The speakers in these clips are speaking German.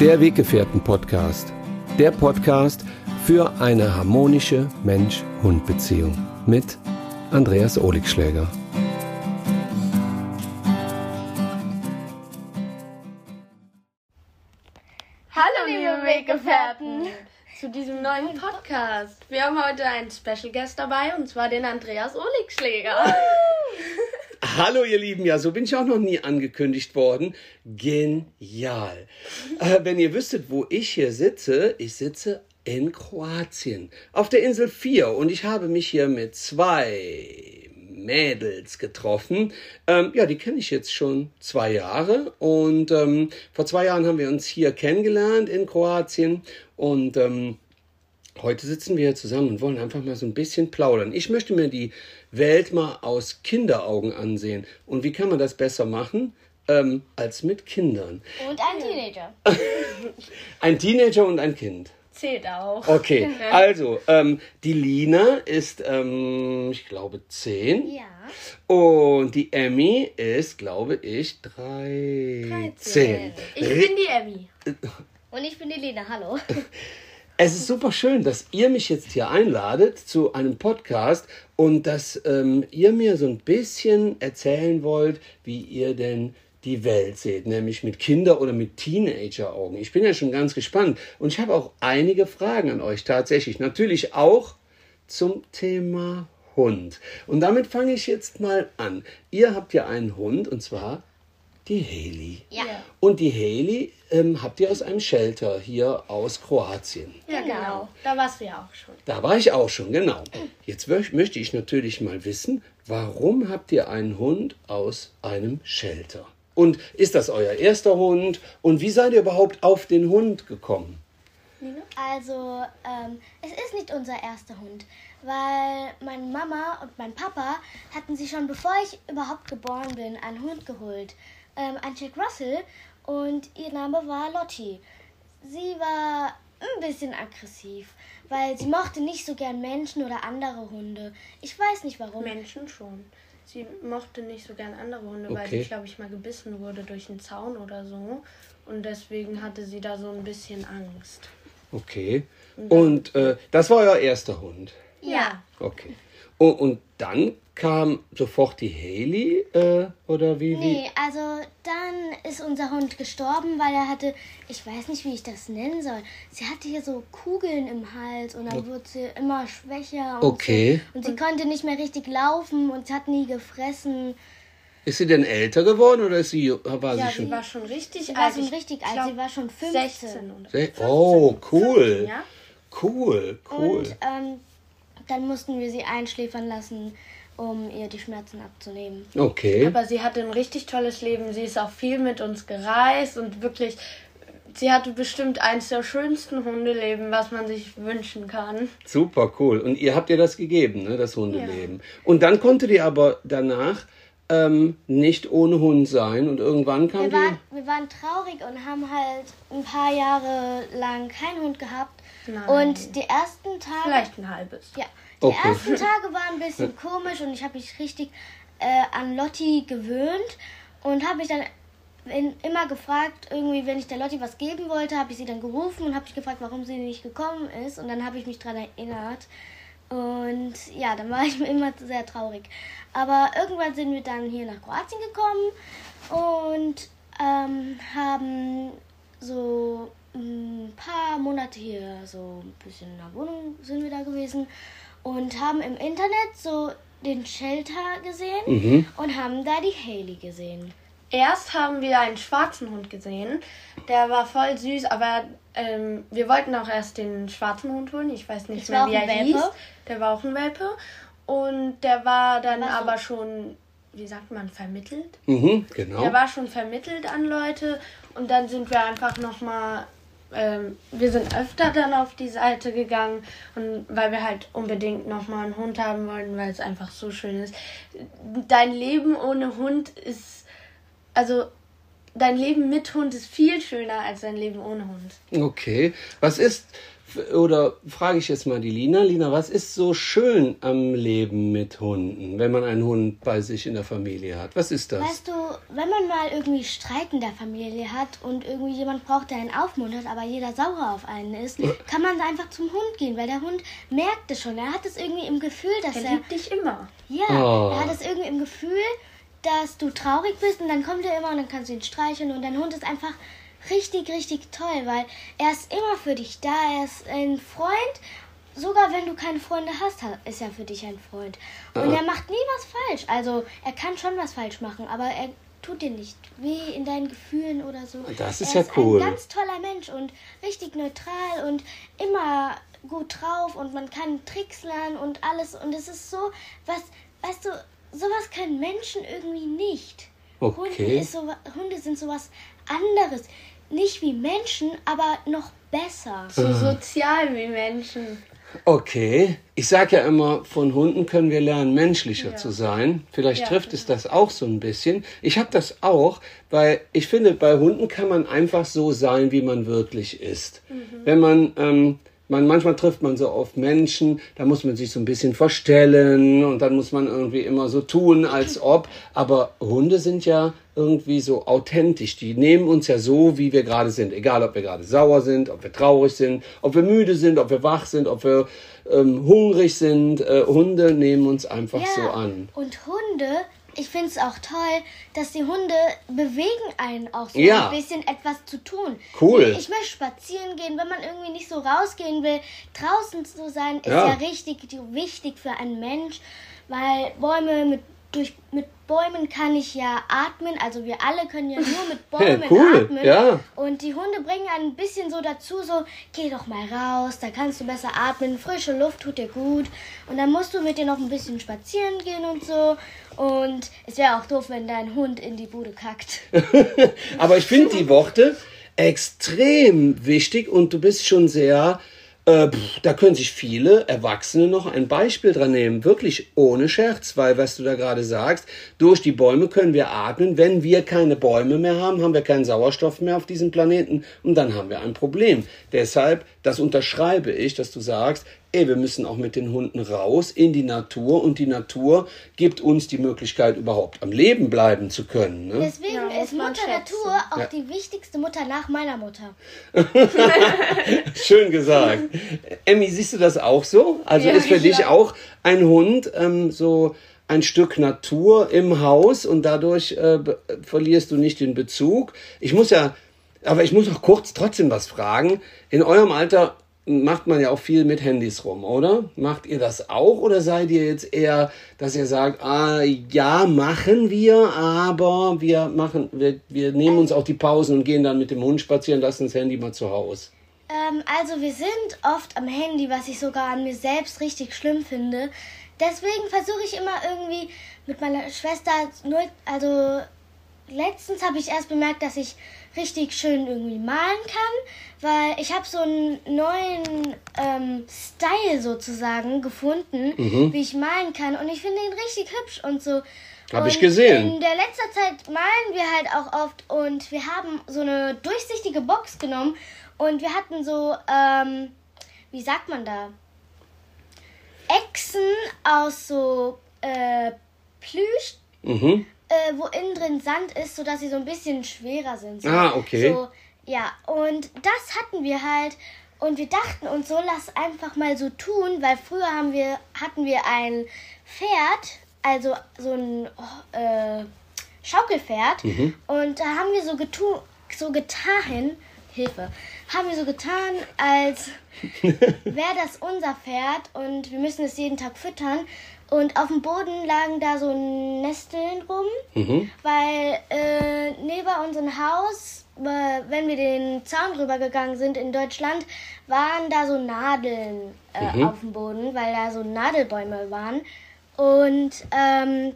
Der Weggefährten-Podcast. Der Podcast für eine harmonische Mensch-Hund-Beziehung mit Andreas Oligschläger. Hallo liebe Weggefährten zu diesem neuen Podcast. Wir haben heute einen Special Guest dabei und zwar den Andreas Oligschläger. Hallo ihr Lieben, ja, so bin ich auch noch nie angekündigt worden. Genial. Äh, wenn ihr wüsstet, wo ich hier sitze, ich sitze in Kroatien, auf der Insel 4 und ich habe mich hier mit zwei Mädels getroffen. Ähm, ja, die kenne ich jetzt schon zwei Jahre und ähm, vor zwei Jahren haben wir uns hier kennengelernt in Kroatien und ähm, Heute sitzen wir zusammen und wollen einfach mal so ein bisschen plaudern. Ich möchte mir die Welt mal aus Kinderaugen ansehen. Und wie kann man das besser machen ähm, als mit Kindern? Und ein Teenager. ein Teenager und ein Kind. Zählt auch. Okay, also ähm, die Lina ist, ähm, ich glaube, zehn. Ja. Und die Emmy ist, glaube ich, 13. Ich bin die Abby. Und ich bin die Lena, hallo. Es ist super schön, dass ihr mich jetzt hier einladet zu einem Podcast und dass ähm, ihr mir so ein bisschen erzählen wollt, wie ihr denn die Welt seht, nämlich mit Kinder- oder mit Teenager-Augen. Ich bin ja schon ganz gespannt und ich habe auch einige Fragen an euch tatsächlich. Natürlich auch zum Thema Hund. Und damit fange ich jetzt mal an. Ihr habt ja einen Hund und zwar die Haley. Ja. Und die Haley ähm, habt ihr aus einem Shelter hier aus Kroatien. Ja, genau. Da warst du ja auch schon. Da war ich auch schon, genau. Jetzt möch- möchte ich natürlich mal wissen, warum habt ihr einen Hund aus einem Shelter? Und ist das euer erster Hund? Und wie seid ihr überhaupt auf den Hund gekommen? Also, ähm, es ist nicht unser erster Hund, weil meine Mama und mein Papa hatten sich schon bevor ich überhaupt geboren bin einen Hund geholt. Ähm, ein Jack Russell und ihr Name war Lottie. Sie war ein bisschen aggressiv, weil sie mochte nicht so gern Menschen oder andere Hunde. Ich weiß nicht warum. Menschen schon. Sie mochte nicht so gern andere Hunde, weil Okay. sie, glaube ich, mal gebissen wurde durch einen Zaun oder so. Und deswegen hatte sie da so ein bisschen Angst. Okay. Und äh, das war euer erster Hund. Ja. Okay. Und, und dann kam sofort die Haley? Äh, oder wie? wie? Nee, also dann ist unser Hund gestorben, weil er hatte, ich weiß nicht, wie ich das nennen soll. Sie hatte hier so Kugeln im Hals und dann wurde sie immer schwächer. Und Okay. So. Und sie konnte nicht mehr richtig laufen und sie hat nie gefressen. Ist sie denn älter geworden oder ist sie, war Ja, sie sie schon? war schon richtig Sie alt. war schon Ich richtig glaub, alt, sie war schon 15. 16 oder Se- Oh, cool. ja? Cool, cool. Und ähm, dann mussten wir sie einschläfern lassen, um ihr die Schmerzen abzunehmen. Okay. Aber sie hatte ein richtig tolles Leben. Sie ist auch viel mit uns gereist und wirklich, sie hatte bestimmt eins der schönsten Hundeleben, was man sich wünschen kann. Super cool. Und ihr habt ihr das gegeben, ne, das Hundeleben. Und dann konntet ihr aber danach ähm, nicht ohne Hund sein und irgendwann kam Wir die. waren, wir waren traurig und haben halt ein paar Jahre lang keinen Hund gehabt. Nein. Und die ersten Tage. Vielleicht ein halbes. Ja, die Okay. ersten Tage waren ein bisschen komisch und ich habe mich richtig äh, an Lotti gewöhnt und habe mich dann in, immer gefragt, irgendwie, wenn ich der Lotti was geben wollte, habe ich sie dann gerufen und habe mich gefragt, warum sie nicht gekommen ist. Und dann habe ich mich daran erinnert. Und ja, dann war ich mir immer sehr traurig. Aber irgendwann sind wir dann hier nach Kroatien gekommen und ähm, haben so ein paar Monate hier so ein bisschen in der Wohnung sind wir da gewesen und haben im Internet so den Shelter gesehen Mhm. und haben da die Haley gesehen. Erst haben wir einen schwarzen Hund gesehen. Der war voll süß, aber ähm, wir wollten auch erst den schwarzen Hund holen. Ich weiß nicht Das mehr, wie er ein hieß. Welpe? Der war auch ein Welpe. Und der war dann war so- aber schon, wie sagt man, vermittelt. Mhm, genau. Der war schon vermittelt an Leute. Und dann sind wir einfach nochmal ähm, wir sind öfter dann auf die Seite gegangen und weil wir halt unbedingt nochmal einen Hund haben wollten, weil es einfach so schön ist. Dein Leben ohne Hund ist, also dein Leben mit Hund ist viel schöner als dein Leben ohne Hund. Okay. Was ist oder frage ich jetzt mal die Lina. Lina, was ist so schön am Leben mit Hunden, wenn man einen Hund bei sich in der Familie hat? Was ist das? Weißt du, wenn man mal irgendwie Streit in der Familie hat und irgendwie jemand braucht, der einen aufmuntert, aber jeder sauer auf einen ist, kann man da einfach zum Hund gehen, weil der Hund merkt es schon. Er hat es irgendwie im Gefühl, dass Der er. liebt dich immer. Ja, Oh. er hat es irgendwie im Gefühl, dass du traurig bist und dann kommt er immer und dann kannst du ihn streicheln und dein Hund ist einfach richtig, richtig toll, weil er ist immer für dich da, er ist ein Freund. Sogar wenn du keine Freunde hast, ha- ist er für dich ein Freund. Und er macht nie was falsch. Also er kann schon was falsch machen, aber er tut dir nicht weh in deinen Gefühlen oder so. Das ist er ja cool. Ein ganz toller Mensch und richtig neutral und immer gut drauf und man kann Tricks lernen und alles und es ist so, was, weißt du, sowas können Menschen irgendwie nicht. Okay. Hunde, ist so, Hunde sind sowas anderes. Nicht wie Menschen, aber noch besser. So sozial wie Menschen. Okay, ich sage ja immer, von Hunden können wir lernen, menschlicher zu sein. Vielleicht Ja, trifft es das auch so ein bisschen. Ich habe das auch, weil ich finde, bei Hunden kann man einfach so sein, wie man wirklich ist. Wenn man, ähm, man, manchmal trifft man so auf Menschen, da muss man sich so ein bisschen verstellen und dann muss man irgendwie immer so tun, als ob. Aber Hunde sind ja irgendwie so authentisch. Die nehmen uns ja so, wie wir gerade sind. Egal, ob wir gerade sauer sind, ob wir traurig sind, ob wir müde sind, ob wir wach sind, ob wir ähm, hungrig sind. Äh, Hunde nehmen uns einfach so an. Und Hunde, ich finde es auch toll, dass die Hunde bewegen einen auch so Ja. ein bisschen etwas zu tun. Cool. Ich möchte spazieren gehen, wenn man irgendwie nicht so rausgehen will. Draußen zu sein ist Ja. ja, richtig wichtig für einen Mensch, weil Bäume mit durch mit Bäumen kann ich ja atmen, also wir alle können ja nur mit Bäumen cool, atmen. ja. Und die Hunde bringen ein bisschen so dazu, so, geh doch mal raus, da kannst du besser atmen, frische Luft tut dir gut. Und dann musst du mit dir noch ein bisschen spazieren gehen und so. Und es wäre auch doof, wenn dein Hund in die Bude kackt. Aber ich finde die Worte extrem wichtig und du bist schon sehr, äh, pff, da können sich viele Erwachsene noch ein Beispiel dran nehmen. Wirklich ohne Scherz, weil was du da gerade sagst, durch die Bäume können wir atmen. Wenn wir keine Bäume mehr haben, haben wir keinen Sauerstoff mehr auf diesem Planeten und dann haben wir ein Problem. Deshalb, das unterschreibe ich, dass du sagst, ey, wir müssen auch mit den Hunden raus in die Natur und die Natur gibt uns die Möglichkeit, überhaupt am Leben bleiben zu können. Ne? Deswegen Ja, ist Mutter schätzen. Natur auch Ja. die wichtigste Mutter nach meiner Mutter. Schön gesagt. Emmy, siehst du das auch so? Also Ja, ist für dich auch ein Hund ähm, so ein Stück Natur im Haus und dadurch äh, verlierst du nicht den Bezug. Ich muss ja, aber ich muss noch kurz trotzdem was fragen. In eurem Alter macht man ja auch viel mit Handys rum, oder? Macht ihr das auch oder seid ihr jetzt eher, dass ihr sagt, ah, ja, machen wir, aber wir machen, wir, wir nehmen uns auch die Pausen und gehen dann mit dem Hund spazieren, lassen das Handy mal zu Hause. Ähm, also wir sind oft am Handy, was ich sogar an mir selbst richtig schlimm finde. Deswegen versuche ich immer irgendwie mit meiner Schwester, nur, also letztens habe ich erst bemerkt, dass ich richtig schön irgendwie malen kann, weil ich habe so einen neuen ähm, Style sozusagen gefunden, wie ich malen kann und ich finde ihn richtig hübsch und so. Hab ich gesehen. In der letzter Zeit malen wir halt auch oft und wir haben so eine durchsichtige Box genommen und wir hatten so, ähm, wie sagt man da? Echsen aus so äh, Plüsch, Mhm. äh, wo innen drin Sand ist, sodass sie so ein bisschen schwerer sind. So, Ah, okay. So, ja, und das hatten wir halt. Und wir dachten uns so, lass einfach mal so tun, weil früher haben wir, hatten wir ein Pferd, also so ein äh, Schaukelpferd. Und da haben wir so, getu so getan, Hilfe, haben wir so getan, als wäre das unser Pferd und wir müssen es jeden Tag füttern. Und auf dem Boden lagen da so Nesteln rum, weil äh, neben unserem Haus, äh, wenn wir den Zaun rübergegangen sind in Deutschland, waren da so Nadeln äh, auf dem Boden, weil da so Nadelbäume waren. Und ähm,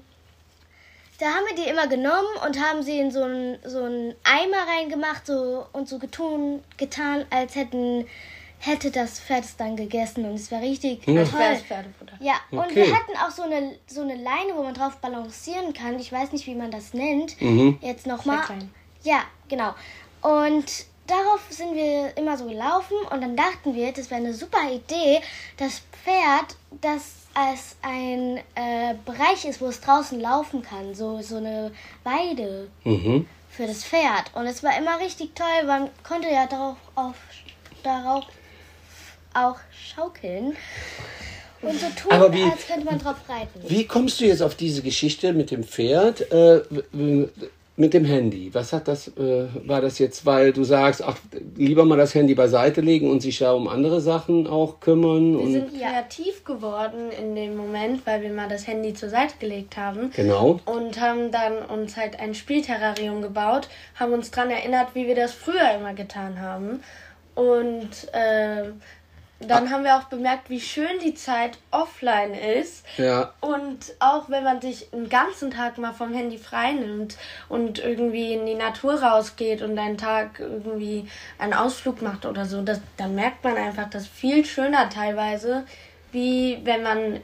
da haben wir die immer genommen und haben sie in so einen so einen Eimer reingemacht so, und so getun, getan, als hätten hätte das Pferd es dann gegessen und es war richtig wäre toll. Ja, und Okay. wir hatten auch so eine, so eine Leine, wo man drauf balancieren kann. Ich weiß nicht, wie man das nennt. Mhm. Jetzt nochmal. Ja, genau. Und darauf sind wir immer so gelaufen und dann dachten wir, das wäre eine super Idee, das Pferd, das als ein äh, Bereich ist, wo es draußen laufen kann, so, so eine Weide Mhm. für das Pferd. Und es war immer richtig toll, man konnte ja darauf, auf, darauf auch schaukeln und so tun, Aber wie- als könnte man drauf reiten. Wie kommst du jetzt auf diese Geschichte mit dem Pferd, äh, mit dem Handy? Was hat das, äh, war das jetzt, weil du sagst, ach, lieber mal das Handy beiseite legen und sich ja um andere Sachen auch kümmern? Wir sind kreativ geworden in dem Moment, weil wir mal das Handy zur Seite gelegt haben. genau. Und haben dann uns halt ein Spielterrarium gebaut, haben uns daran erinnert, wie wir das früher immer getan haben. Und äh, dann haben wir auch bemerkt, wie schön die Zeit offline ist. Ja. Und auch wenn man sich einen ganzen Tag mal vom Handy frei nimmt und irgendwie in die Natur rausgeht und einen Tag irgendwie einen Ausflug macht oder so, das, dann merkt man einfach, das viel schöner teilweise, wie wenn man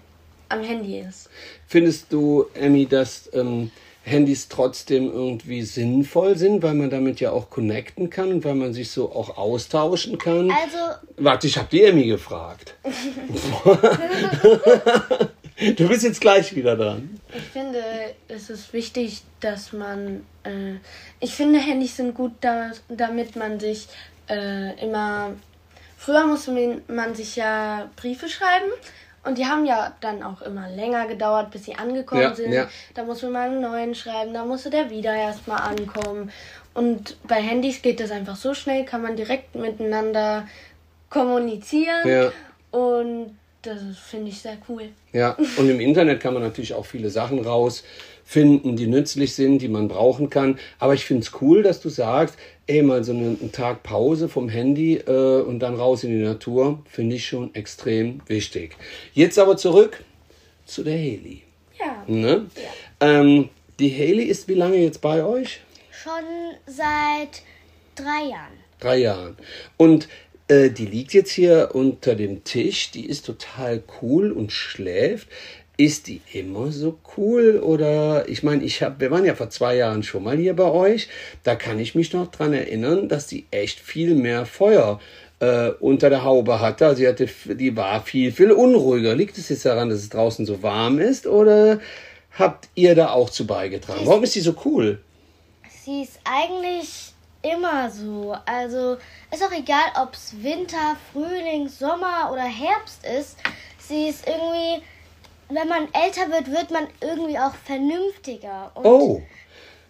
am Handy ist. Findest du, Emmy, dass ähm, Handys trotzdem irgendwie sinnvoll sind, weil man damit ja auch connecten kann und weil man sich so auch austauschen kann? Also, Warte, ich habe die Emmy gefragt. du bist jetzt gleich wieder dran. Ich finde, es ist wichtig, dass man. Äh, ich finde, Handys sind gut, da, damit man sich äh, immer. Früher musste man, man sich ja Briefe schreiben. Und die haben ja dann auch immer länger gedauert, bis sie angekommen Ja, sind. ja. Da musste man einen neuen schreiben, da musste der wieder erstmal ankommen. Und bei Handys geht das einfach so schnell, kann man direkt miteinander kommunizieren. Ja. Und das finde ich sehr cool. Ja, und im Internet kann man natürlich auch viele Sachen rausfinden, die nützlich sind, die man brauchen kann. Aber ich finde es cool, dass du sagst, ey, mal so einen, Tag Pause vom Handy äh, und dann raus in die Natur, finde ich schon extrem wichtig. Jetzt aber zurück zu der Haley. Ja. Ne? Ähm, die Haley ist wie lange jetzt bei euch? schon seit drei Jahren. Drei Jahren. Und äh, die liegt jetzt hier unter dem Tisch, die ist total cool und schläft. Ist die immer so cool? Oder ich meine, ich hab, wir waren ja vor zwei Jahren schon mal hier bei euch. Da kann ich mich noch dran erinnern, dass die echt viel mehr Feuer äh, unter der Haube hatte. Also sie hatte, die war viel, viel unruhiger. Liegt es jetzt daran, dass es draußen so warm ist? Oder habt ihr da auch zu beigetragen? Warum ist die so cool? Sie ist eigentlich immer so. Also ist auch egal, ob es Winter, Frühling, Sommer oder Herbst ist. Sie ist irgendwie, wenn man älter wird, wird man irgendwie auch vernünftiger. Und Oh,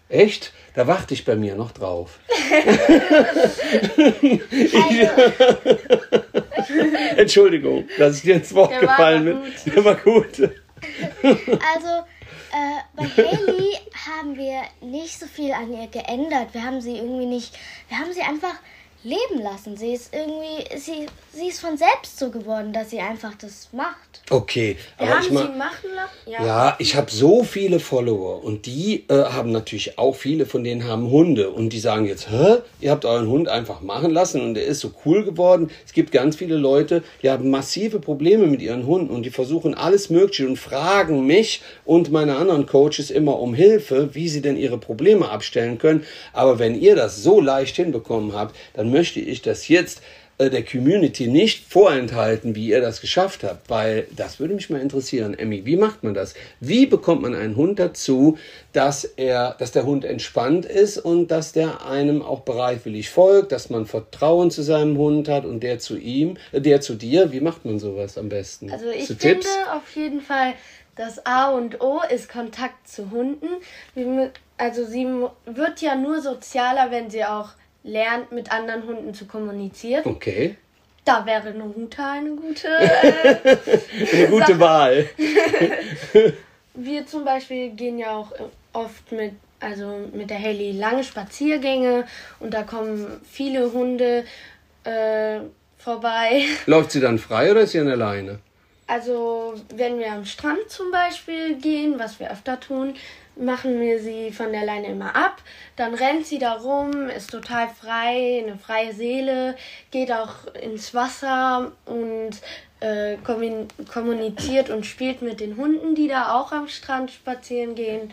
echt? Da warte ich bei mir noch drauf. also, Entschuldigung, dass ich dir ins Wort Der gefallen bin. Der war gut. also äh, bei Haley haben wir nicht so viel an ihr geändert. Wir haben sie irgendwie nicht, wir haben sie einfach leben lassen. Sie ist irgendwie, sie, sie ist von selbst so geworden, dass sie einfach das macht. Okay, Wir aber haben ich sie mal. machen lassen. Ja, ich habe so viele Follower und die äh, haben natürlich auch viele von denen haben Hunde und die sagen jetzt, hä, ihr habt euren Hund einfach machen lassen und der ist so cool geworden. Es gibt ganz viele Leute, die haben massive Probleme mit ihren Hunden und die versuchen alles Mögliche und fragen mich und meine anderen Coaches immer um Hilfe, wie sie denn ihre Probleme abstellen können. Aber wenn ihr das so leicht hinbekommen habt, dann möchte ich das jetzt äh, der Community nicht vorenthalten, wie ihr das geschafft habt, weil das würde mich mal interessieren. Emmy, wie macht man das? Wie bekommt man einen Hund dazu, dass er, dass der Hund entspannt ist und dass der einem auch bereitwillig folgt, dass man Vertrauen zu seinem Hund hat und der zu ihm, äh, der zu dir? Wie macht man sowas am besten? Also ich du finde Tipps? auf jeden Fall, das A und O ist Kontakt zu Hunden. Also sie wird ja nur sozialer, wenn sie auch lernt, mit anderen Hunden zu kommunizieren. Okay, Da wäre eine Huta eine gute. Äh, eine gute Wahl. wir zum Beispiel gehen ja auch oft mit, also mit der Haley lange Spaziergänge und da kommen viele Hunde äh, vorbei. Läuft sie dann frei oder ist sie an der Leine? Also, wenn wir am Strand zum Beispiel gehen, was wir öfter tun, machen wir sie von der Leine immer ab. Dann rennt sie da rum, ist total frei, eine freie Seele, geht auch ins Wasser und äh, kommun- kommuniziert und spielt mit den Hunden, die da auch am Strand spazieren gehen.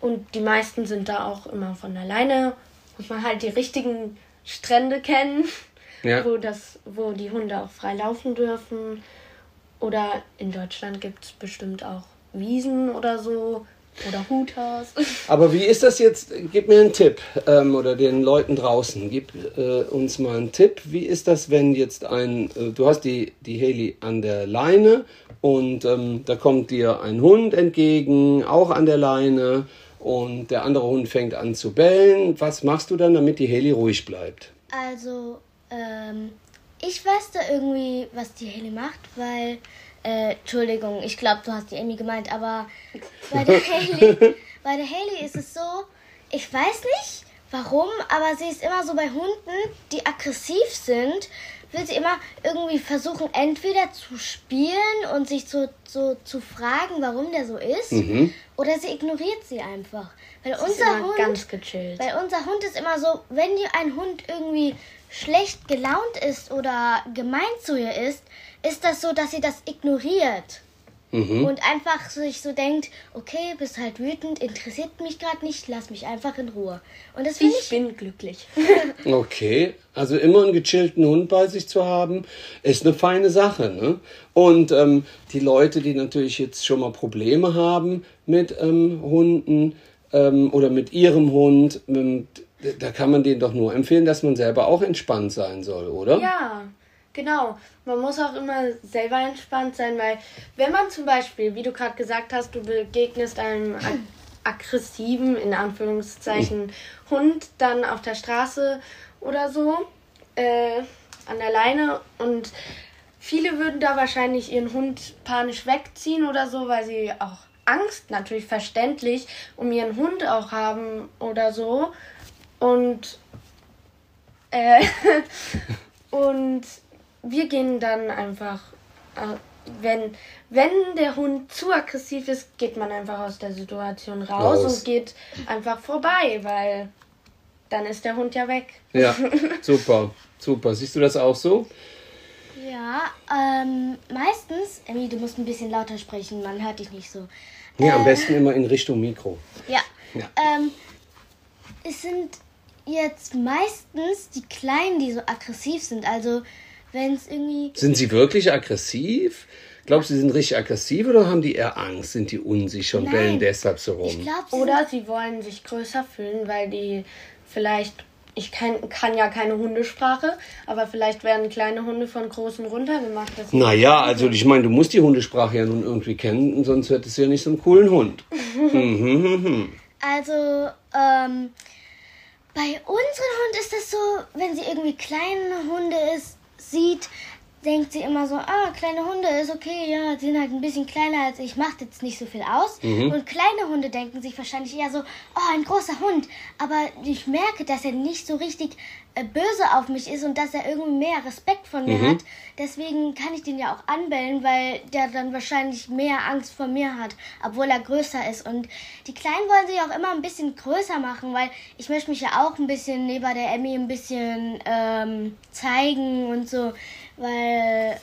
Und die meisten sind da auch immer von der Leine. Muss man halt die richtigen Strände kennen, Ja. wo, das, wo die Hunde auch frei laufen dürfen. Oder in Deutschland gibt es bestimmt auch Wiesen oder so. Oder Huthaus. Aber wie ist das jetzt? Gib mir einen Tipp ähm, oder den Leuten draußen. Gib äh, uns mal einen Tipp. Wie ist das, wenn jetzt ein, äh, du hast die, die Haley an der Leine und ähm, da kommt dir ein Hund entgegen, auch an der Leine und der andere Hund fängt an zu bellen. Was machst du dann, damit die Haley ruhig bleibt? Also, ähm, ich weiß da irgendwie, was die Haley macht, weil, äh, Entschuldigung, ich glaube, du hast die Amy gemeint, aber bei der Haley, bei der Haley ist es so, ich weiß nicht warum, aber sie ist immer so bei Hunden, die aggressiv sind, will sie immer irgendwie versuchen, entweder zu spielen und sich so, so zu fragen, warum der so ist, oder sie ignoriert sie einfach. Weil Ist unser Hund ganz gechillt. weil unser Hund ist immer so, wenn dir ein Hund irgendwie schlecht gelaunt ist oder gemein zu ihr ist, ist das so, dass sie das ignoriert. Und einfach sich so denkt, okay, bist halt wütend, interessiert mich gerade nicht, lass mich einfach in Ruhe. Und das finde Ich ich, bin glücklich. Okay, also immer einen gechillten Hund bei sich zu haben, ist eine feine Sache. Ne? Und ähm, die Leute, die natürlich jetzt schon mal Probleme haben mit ähm, Hunden ähm, oder mit ihrem Hund, ähm, d- da kann man denen doch nur empfehlen, dass man selber auch entspannt sein soll, oder? Ja, genau. Man muss auch immer selber entspannt sein, weil wenn man zum Beispiel, wie du gerade gesagt hast, du begegnest einem ag aggressiven, in Anführungszeichen, Hund dann auf der Straße oder so, äh, an der Leine und viele würden da wahrscheinlich ihren Hund panisch wegziehen oder so, weil sie auch Angst, natürlich verständlich, um ihren Hund auch haben oder so. Und äh, und wir gehen dann einfach, äh, wenn, wenn der Hund zu aggressiv ist, geht man einfach aus der Situation raus, Raus. und geht einfach vorbei, weil dann ist der Hund ja weg. Ja, super, super. Siehst du das auch so? ja, ähm, meistens, Emmy, du musst ein bisschen lauter sprechen, man hört dich nicht so. Ja, am besten immer in Richtung Mikro. Ja. Ja. Ähm, es sind jetzt meistens die Kleinen, die so aggressiv sind. Also, wenn es irgendwie. Sind sie wirklich aggressiv? Glaubst du, sie sind richtig aggressiv oder haben die eher Angst? Sind die unsicher und Nein. bellen deshalb so rum? Ich glaube, sie Oder sie wollen sich größer fühlen, weil die vielleicht, ich kann, kann ja keine Hundesprache, aber vielleicht werden kleine Hunde von großen runtergemacht. Naja, also ich meine, du musst die Hundesprache ja nun irgendwie kennen, sonst hättest du ja nicht so einen coolen Hund. Also, ähm, bei unseren Hund ist das so, wenn sie irgendwie kleine Hunde ist, sieht, denkt sie immer so, ah, kleine Hunde ist okay, ja, die sind halt ein bisschen kleiner als ich, macht jetzt nicht so viel aus. Und kleine Hunde denken sich wahrscheinlich eher so, oh, ein großer Hund. Aber ich merke, dass er nicht so richtig äh, böse auf mich ist und dass er irgendwie mehr Respekt von mir hat. Deswegen kann ich den ja auch anbellen, weil der dann wahrscheinlich mehr Angst vor mir hat, obwohl er größer ist. Und die Kleinen wollen sich auch immer ein bisschen größer machen, weil ich möchte mich ja auch ein bisschen neben der Emmy ein bisschen ähm, zeigen und so, weil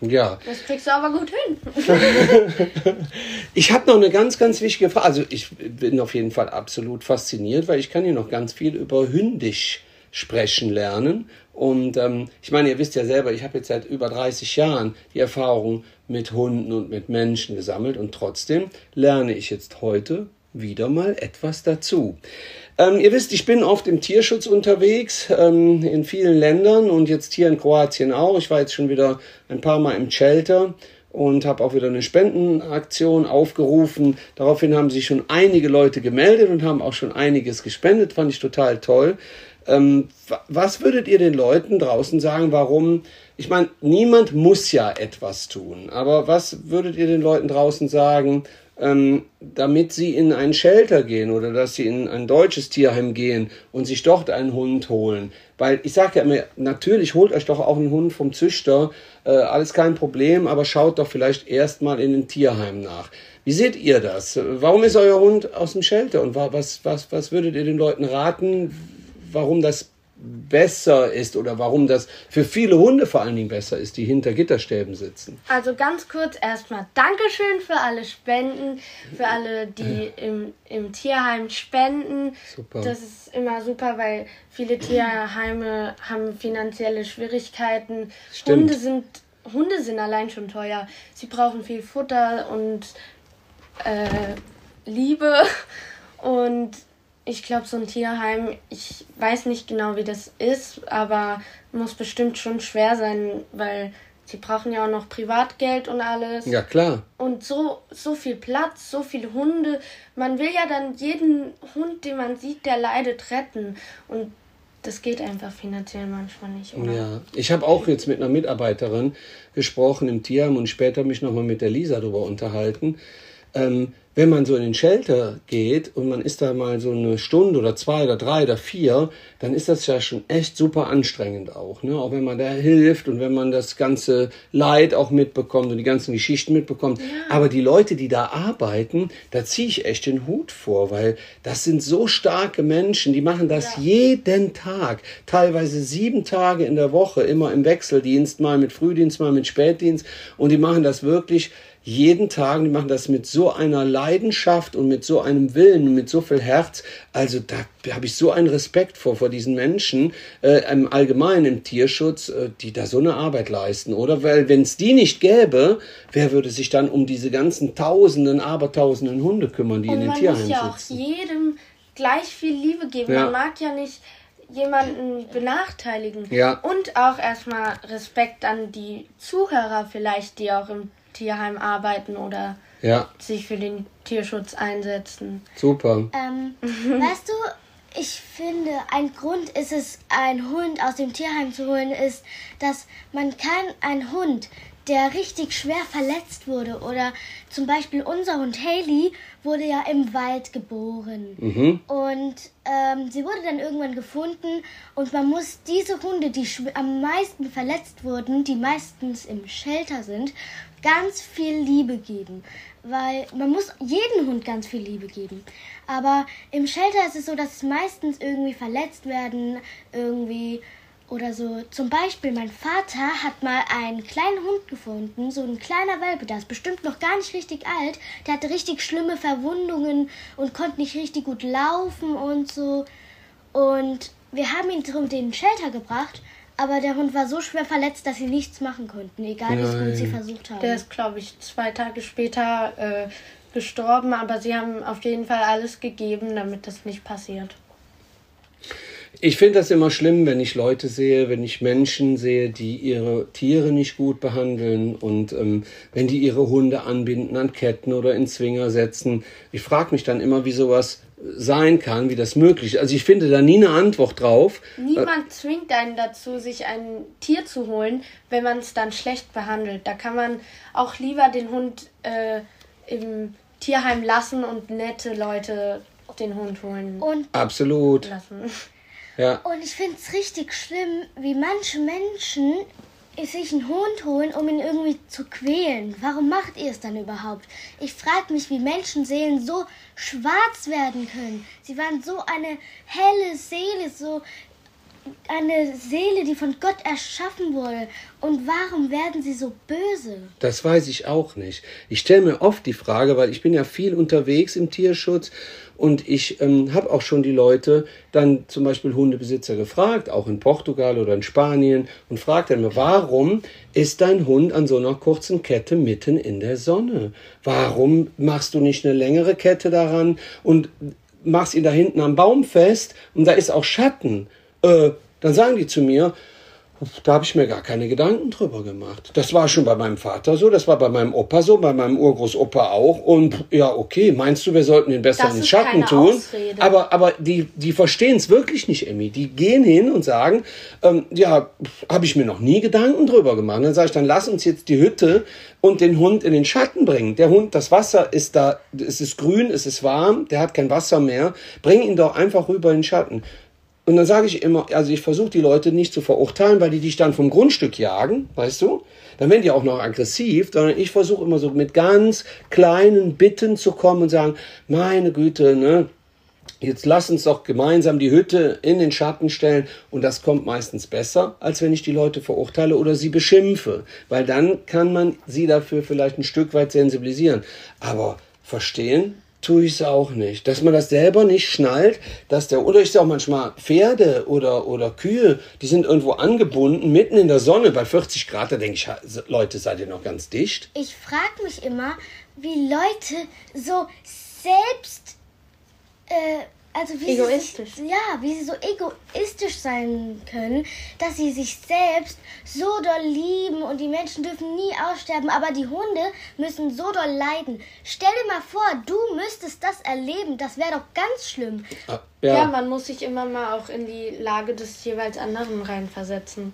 Ja, Das kriegst du aber gut hin. ich habe noch eine ganz, ganz wichtige Frage. Also ich bin auf jeden Fall absolut fasziniert, weil ich kann hier noch ganz viel über Hündisch sprechen lernen. Und ähm, ich meine, ihr wisst ja selber, ich habe jetzt seit über 30 Jahren die Erfahrung mit Hunden und mit Menschen gesammelt und trotzdem lerne ich jetzt heute wieder mal etwas dazu. Ähm, ihr wisst, ich bin oft im Tierschutz unterwegs, ähm, in vielen Ländern und jetzt hier in Kroatien auch. Ich war jetzt schon wieder ein paar Mal im Shelter und habe auch wieder eine Spendenaktion aufgerufen. Daraufhin haben sich schon einige Leute gemeldet und haben auch schon einiges gespendet. Fand ich total toll. Ähm, wa- was würdet ihr den Leuten draußen sagen, warum? Ich meine, niemand muss ja etwas tun, aber was würdet ihr den Leuten draußen sagen, ähm, damit sie in ein Shelter gehen oder dass sie in ein deutsches Tierheim gehen und sich dort einen Hund holen. Weil ich sage ja immer, natürlich holt euch doch auch einen Hund vom Züchter, äh, alles kein Problem, aber schaut doch vielleicht erstmal in ein Tierheim nach. Wie seht ihr das? Warum ist euer Hund aus dem Shelter und wa- was, was, was würdet ihr den Leuten raten, warum das besser ist oder warum das für viele Hunde vor allen Dingen besser ist, die hinter Gitterstäben sitzen. Also ganz kurz erstmal Dankeschön für alle Spenden, für alle, die im, im Tierheim spenden. Super. Das ist immer super, weil viele Tierheime haben finanzielle Schwierigkeiten. Stimmt. Hunde sind Hunde sind allein schon teuer. Sie brauchen viel Futter und äh, Liebe. Und ich glaube, so ein Tierheim, ich weiß nicht genau, wie das ist, aber muss bestimmt schon schwer sein, weil sie brauchen ja auch noch Privatgeld und alles. Ja, klar. Und so, so viel Platz, so viele Hunde. Man will ja dann jeden Hund, den man sieht, der leidet, retten. Und das geht einfach finanziell manchmal nicht, oder? Ja, ich habe auch jetzt mit einer Mitarbeiterin gesprochen im Tierheim und später mich nochmal mit der Lisa darüber unterhalten. Ähm, wenn man so in den Shelter geht und man ist da mal so eine Stunde oder zwei oder drei oder vier, dann ist das ja schon echt super anstrengend auch. Ne? Auch wenn man da hilft und wenn man das ganze Leid auch mitbekommt und die ganzen Geschichten mitbekommt. Aber die Leute, die da arbeiten, da ziehe ich echt den Hut vor, weil das sind so starke Menschen, die machen das jeden Tag, teilweise sieben Tage in der Woche, immer im Wechseldienst, mal mit Frühdienst, mal mit Spätdienst und die machen das wirklich jeden Tag, die machen das mit so einer Leidenschaft und mit so einem Willen und mit so viel Herz. Also da habe ich so einen Respekt vor, vor diesen Menschen, äh, im Allgemeinen im Tierschutz, äh, die da so eine Arbeit leisten, oder? Weil wenn es die nicht gäbe, wer würde sich dann um diese ganzen Tausenden, Abertausenden Hunde kümmern, die in Und den man Tierheimen muss ja auch sitzen? jedem gleich viel Liebe geben. Ja. Man mag ja nicht jemanden benachteiligen. Ja. Und auch erstmal Respekt an die Zuhörer vielleicht, die auch im Tierheim arbeiten oder Ja, sich für den Tierschutz einsetzen. super. Ähm, weißt du, ich finde, ein Grund ist es, einen Hund aus dem Tierheim zu holen, ist, dass man kann einen Hund, der richtig schwer verletzt wurde, oder zum Beispiel unser Hund Haley wurde ja im Wald geboren. Mhm. Und ähm, sie wurde dann irgendwann gefunden und man muss diese Hunde, die am meisten verletzt wurden, die meistens im Shelter sind, ganz viel Liebe geben. Weil man muss jedem Hund ganz viel Liebe geben. Aber im Shelter ist es so, dass meistens irgendwie verletzt werden, irgendwie oder so. Zum Beispiel, mein Vater hat mal einen kleinen Hund gefunden, so ein kleiner Welpe, der ist bestimmt noch gar nicht richtig alt. Der hatte richtig schlimme Verwundungen und konnte nicht richtig gut laufen und so. Und wir haben ihn zum den Shelter gebracht, aber der Hund war so schwer verletzt, dass sie nichts machen konnten, egal wie gut sie versucht haben. Der ist, glaube ich, zwei Tage später äh, gestorben, aber sie haben auf jeden Fall alles gegeben, damit das nicht passiert. Ich finde das immer schlimm, wenn ich Leute sehe, wenn ich Menschen sehe, die ihre Tiere nicht gut behandeln und ähm, wenn die ihre Hunde anbinden an Ketten oder in Zwinger setzen. Ich frage mich dann immer, wie sowas sein kann, wie das möglich ist. Also ich finde da nie eine Antwort drauf. Niemand zwingt einen dazu, sich ein Tier zu holen, wenn man es dann schlecht behandelt. Da kann man auch lieber den Hund äh, im Tierheim lassen und nette Leute den Hund holen und Absolut. lassen. Ja. Und ich finde es richtig schlimm, wie manche Menschen sich einen Hund holen, um ihn irgendwie zu quälen. Warum macht ihr es dann überhaupt? Ich frage mich, wie Menschenseelen so schwarz werden können. Sie waren so eine helle Seele, so eine Seele, die von Gott erschaffen wurde. Und warum werden sie so böse? Das weiß ich auch nicht. Ich stelle mir oft die Frage, weil ich bin ja viel unterwegs im Tierschutz und ich ähm, habe auch schon die Leute, dann zum Beispiel Hundebesitzer gefragt, auch in Portugal oder in Spanien, und fragt dann warum ist dein Hund an so einer kurzen Kette mitten in der Sonne? Warum machst du nicht eine längere Kette daran und machst ihn da hinten am Baum fest und da ist auch Schatten? Äh, dann sagen die zu mir, da habe ich mir gar keine Gedanken drüber gemacht. Das war schon bei meinem Vater so, das war bei meinem Opa so, bei meinem Urgroßopa auch. Und ja, okay, meinst du, wir sollten ihn besser Das ins ist Schatten tun? Ausrede. Aber, aber die, die verstehen es wirklich nicht, Emmy. Die gehen hin und sagen, ähm, ja, habe ich mir noch nie Gedanken drüber gemacht. Dann sage ich, dann lass uns jetzt die Hütte und den Hund in den Schatten bringen. Der Hund, das Wasser ist da, es ist grün, es ist warm, der hat kein Wasser mehr. Bring ihn doch einfach rüber in den Schatten. Und dann sage ich immer, also ich versuche die Leute nicht zu verurteilen, weil die dich dann vom Grundstück jagen, weißt du? Dann werden die auch noch aggressiv, sondern ich versuche immer so mit ganz kleinen Bitten zu kommen und sagen, meine Güte, ne? Jetzt lass uns doch gemeinsam die Hütte in den Schatten stellen und das kommt meistens besser, als wenn ich die Leute verurteile oder sie beschimpfe, weil dann kann man sie dafür vielleicht ein Stück weit sensibilisieren. Aber verstehen tue ich es auch nicht. Dass man das selber nicht schnallt, dass der, oder ich sehe auch manchmal Pferde oder, oder Kühe, die sind irgendwo angebunden, mitten in der Sonne bei 40 Grad, da denke ich, Leute, seid ihr noch ganz dicht? Ich frage mich immer, wie Leute so selbst äh, also wie egoistisch. Sie, ja, wie sie so egoistisch sein können, dass sie sich selbst so doll lieben und die Menschen dürfen nie aussterben, aber die Hunde müssen so doll leiden. Stell dir mal vor, du müsstest das erleben, das wäre doch ganz schlimm. Ah, ja. ja, man muss sich immer mal auch in die Lage des jeweils anderen reinversetzen.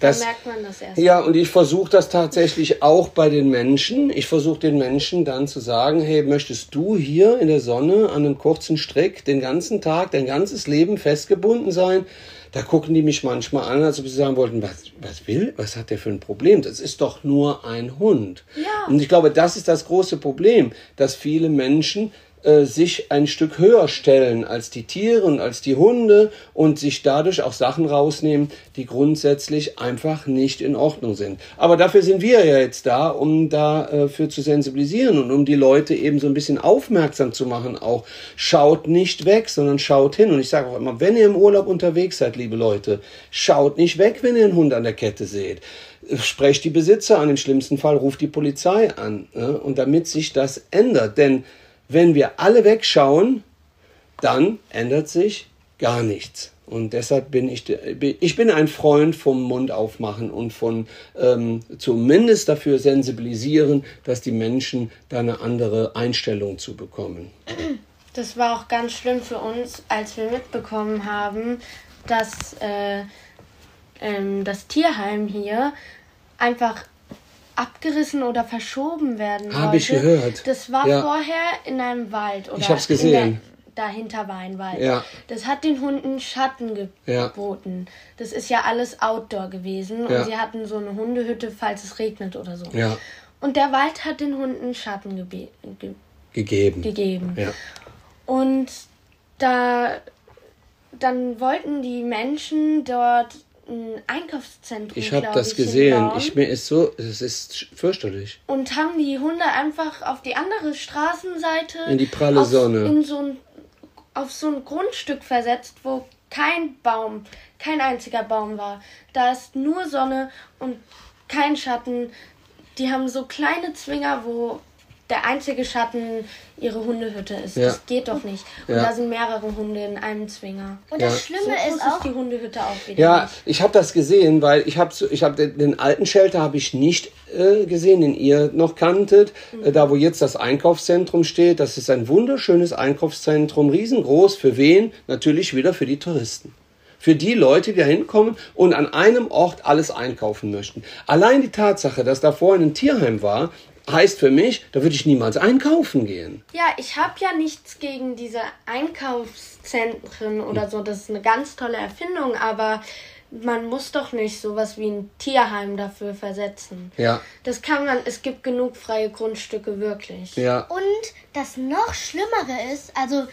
Das, da merkt man das erst. Ja, und ich versuche das tatsächlich auch bei den Menschen. Ich versuche den Menschen dann zu sagen, hey, möchtest du hier in der Sonne an einem kurzen Strick den ganzen Tag, dein ganzes Leben festgebunden sein? Da gucken die mich manchmal an, als ob sie sagen wollten, was, was will, was hat der für ein Problem? Das ist doch nur ein Hund. Ja. Und ich glaube, das ist das große Problem, dass viele Menschen äh, sich ein Stück höher stellen als die Tiere und als die Hunde und sich dadurch auch Sachen rausnehmen, die grundsätzlich einfach nicht in Ordnung sind. Aber dafür sind wir ja jetzt da, um dafür äh, zu sensibilisieren und um die Leute eben so ein bisschen aufmerksam zu machen. Auch schaut nicht weg, sondern schaut hin. Und ich sage auch immer, wenn ihr im Urlaub unterwegs seid, liebe Leute, schaut nicht weg, wenn ihr einen Hund an der Kette seht sprecht die Besitzer an, im schlimmsten Fall ruft die Polizei an. Ne? Und damit sich das ändert, denn wenn wir alle wegschauen, dann ändert sich gar nichts. Und deshalb bin ich, ich bin ein Freund vom Mund aufmachen und von ähm, zumindest dafür sensibilisieren, dass die Menschen da eine andere Einstellung zu bekommen. Das war auch ganz schlimm für uns, als wir mitbekommen haben, dass äh, ähm, das Tierheim hier einfach abgerissen oder verschoben werden Habe ich gehört. Das war ja. vorher in einem Wald. Oder ich habe es gesehen. dahinter war ein Wald. Ja. Das hat den Hunden Schatten geboten. Ja. Das ist ja alles Outdoor gewesen. Und sie hatten so eine Hundehütte, falls es regnet oder so. Und der Wald hat den Hunden Schatten ge ge gegeben. gegeben. Ja. Und da dann wollten die Menschen dort ein Einkaufszentrum. Ich habe das gesehen. Ich, mir ist so, es ist fürchterlich. Und haben die Hunde einfach auf die andere Straßenseite. In die pralle auf, Sonne. In so ein, auf so ein Grundstück versetzt, wo kein Baum, kein einziger Baum war. Da ist nur Sonne und kein Schatten. Die haben so kleine Zwinger, wo der einzige Schatten ihre Hundehütte ist. Ja. Das geht doch nicht. Und ja. da sind mehrere Hunde in einem Zwinger. Und das Schlimme so ist auch ist die Hundehütte auch wieder. Ja, nicht. ich habe das gesehen, weil ich habe ich habe den, den, alten Shelter habe ich nicht äh, gesehen, den ihr noch kanntet, mhm. äh, da wo jetzt das Einkaufszentrum steht. Das ist ein wunderschönes Einkaufszentrum, riesengroß. Für wen? Natürlich wieder für die Touristen für die Leute, die da hinkommen und an einem Ort alles einkaufen möchten. Allein die Tatsache, dass da vorhin ein Tierheim war, heißt für mich, da würde ich niemals einkaufen gehen. Ja, ich habe ja nichts gegen diese Einkaufszentren oder so. Das ist eine ganz tolle Erfindung, aber man muss doch nicht sowas wie ein Tierheim dafür versetzen. Ja. Das kann man, es gibt genug freie Grundstücke wirklich. Ja. Und das noch Schlimmere ist, also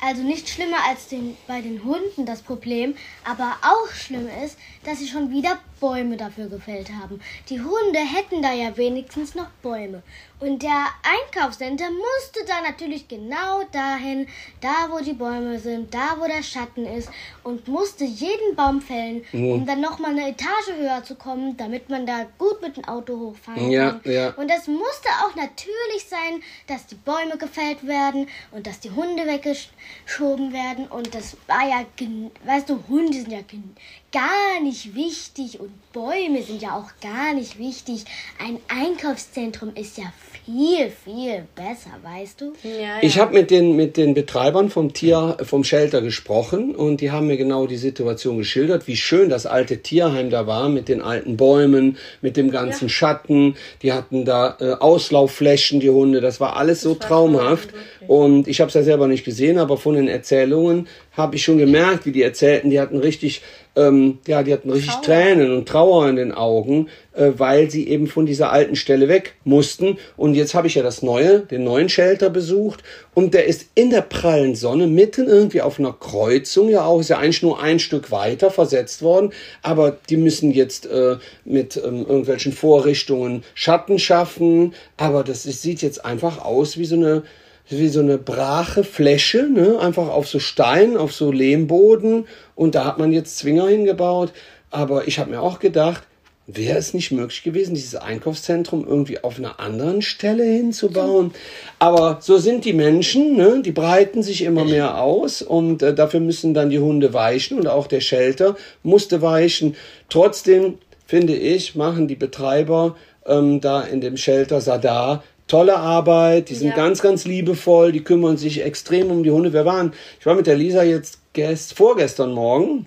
also nicht schlimmer als den, bei den Hunden das Problem, aber auch schlimm ist, dass sie schon wieder Bäume dafür gefällt haben. Die Hunde hätten da ja wenigstens noch Bäume. Und der Einkaufscenter musste da natürlich genau dahin, da wo die Bäume sind, da wo der Schatten ist und musste jeden Baum fällen, um dann nochmal eine Etage höher zu kommen, damit man da gut mit dem Auto hochfahren ja, kann. Ja. Und es musste auch natürlich sein, dass die Bäume gefällt werden und dass die Hunde weggeschoben werden. Und das war ja, weißt du, Hunde sind ja gar nicht wichtig und Bäume sind ja auch gar nicht wichtig. Ein Einkaufszentrum ist ja viel, viel besser, weißt du? Ja, ja. Ich habe mit den, mit den Betreibern vom Tier, vom Shelter gesprochen und die haben mir genau die Situation geschildert, wie schön das alte Tierheim da war mit den alten Bäumen, mit dem ganzen ja. Schatten. Die hatten da äh, Auslaufflächen, die Hunde. Das war alles das so war traumhaft. Und ich habe es ja selber nicht gesehen, aber von den Erzählungen habe ich schon gemerkt, wie die erzählten, die hatten richtig, ähm, ja, die hatten richtig Trauer. Tränen und Trauer in den Augen, äh, weil sie eben von dieser alten Stelle weg mussten. Und jetzt habe ich ja das neue, den neuen Shelter besucht und der ist in der prallen Sonne mitten irgendwie auf einer Kreuzung ja auch, ist ja eigentlich nur ein Stück weiter versetzt worden, aber die müssen jetzt äh, mit ähm, irgendwelchen Vorrichtungen Schatten schaffen, aber das sieht jetzt einfach aus wie so eine wie so eine brache Fläche, ne? einfach auf so Stein, auf so Lehmboden und da hat man jetzt Zwinger hingebaut. Aber ich habe mir auch gedacht, wäre es nicht möglich gewesen, dieses Einkaufszentrum irgendwie auf einer anderen Stelle hinzubauen. Aber so sind die Menschen, ne? die breiten sich immer mehr aus und äh, dafür müssen dann die Hunde weichen und auch der Shelter musste weichen. Trotzdem finde ich, machen die Betreiber ähm, da in dem Shelter Sadar tolle Arbeit, die sind Ja. ganz, ganz liebevoll, die kümmern sich extrem um die Hunde. Wir waren, ich war mit der Lisa jetzt gest, vorgestern Morgen,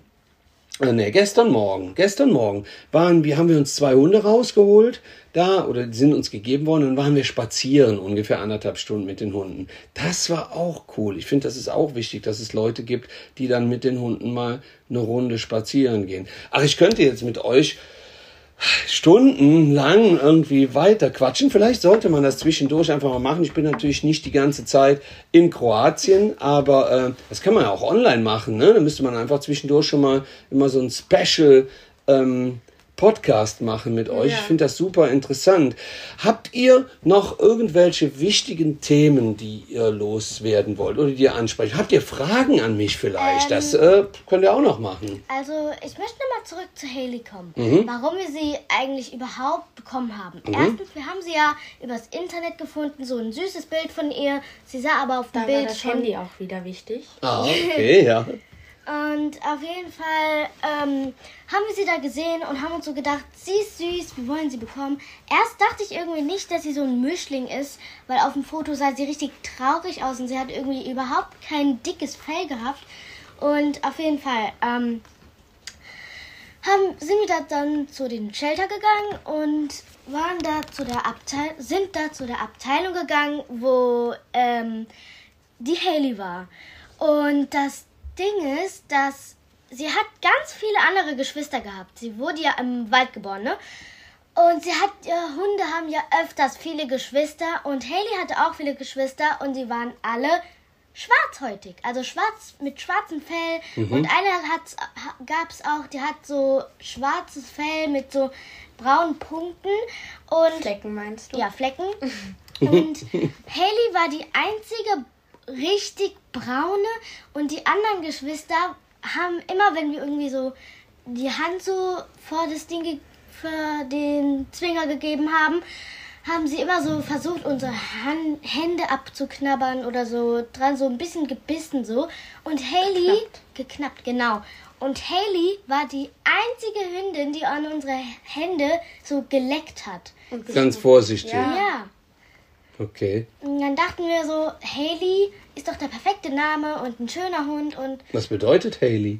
äh, nee, gestern Morgen, gestern Morgen waren wir, haben wir uns zwei Hunde rausgeholt, da, oder die sind uns gegeben worden, dann waren wir spazieren, ungefähr anderthalb Stunden mit den Hunden. Das war auch cool. Ich finde, das ist auch wichtig, dass es Leute gibt, die dann mit den Hunden mal eine Runde spazieren gehen. Ach, ich könnte jetzt mit euch stundenlang irgendwie weiter quatschen. Vielleicht sollte man das zwischendurch einfach mal machen. Ich bin natürlich nicht die ganze Zeit in Kroatien, aber äh, das kann man ja auch online machen. Ne? Da müsste man einfach zwischendurch schon mal immer so ein Special ähm, Podcast machen mit euch. Ja. Ich finde das super interessant. Habt ihr noch irgendwelche wichtigen Themen, die ihr loswerden wollt oder die ihr ansprechen? Habt ihr Fragen an mich vielleicht? das äh, könnt ihr auch noch machen. Also, ich möchte nochmal zurück zu Haley kommen. Mhm. Warum wir sie eigentlich überhaupt bekommen haben. Erstens, wir haben sie ja übers Internet gefunden, so ein süßes Bild von ihr. Sie sah aber auf dem Da war Bild das schon. Handy auch wieder wichtig. Ah, okay, ja. Und auf jeden Fall ähm, haben wir sie da gesehen und haben uns so gedacht, sie ist süß, wir wollen sie bekommen. Erst dachte ich irgendwie nicht, dass sie so ein Mischling ist, weil auf dem Foto sah sie richtig traurig aus und sie hat irgendwie überhaupt kein dickes Fell gehabt. Und auf jeden Fall ähm, haben, sind wir da dann zu den Shelter gegangen und waren da zu der Abteil sind da zu der Abteilung gegangen, wo ähm, die Haley war. Und das Ding ist, dass sie hat ganz viele andere Geschwister gehabt. Sie wurde ja im Wald geboren, ne? Und sie hat, ja, Hunde haben ja öfters viele Geschwister und Haley hatte auch viele Geschwister und die waren alle schwarzhäutig, also schwarz mit schwarzem Fell. Und eine hat gab es auch, die hat so schwarzes Fell mit so braunen Punkten und Flecken meinst du? ja, Flecken. Und Haley war die einzige richtig braune und die anderen Geschwister haben immer, wenn wir irgendwie so die Hand so vor das Ding für den Zwinger gegeben haben, haben sie immer so versucht, unsere Han Hände abzuknabbern oder so dran, so ein bisschen gebissen so. Und Haley, Geknappt. geknappt, genau. Und Haley war die einzige Hündin, die an unsere Hände so geleckt hat. Und Ganz vorsichtig. Ja. Ja. Okay. Und dann dachten wir so, Haley ist doch der perfekte Name und ein schöner Hund und Was bedeutet Haley?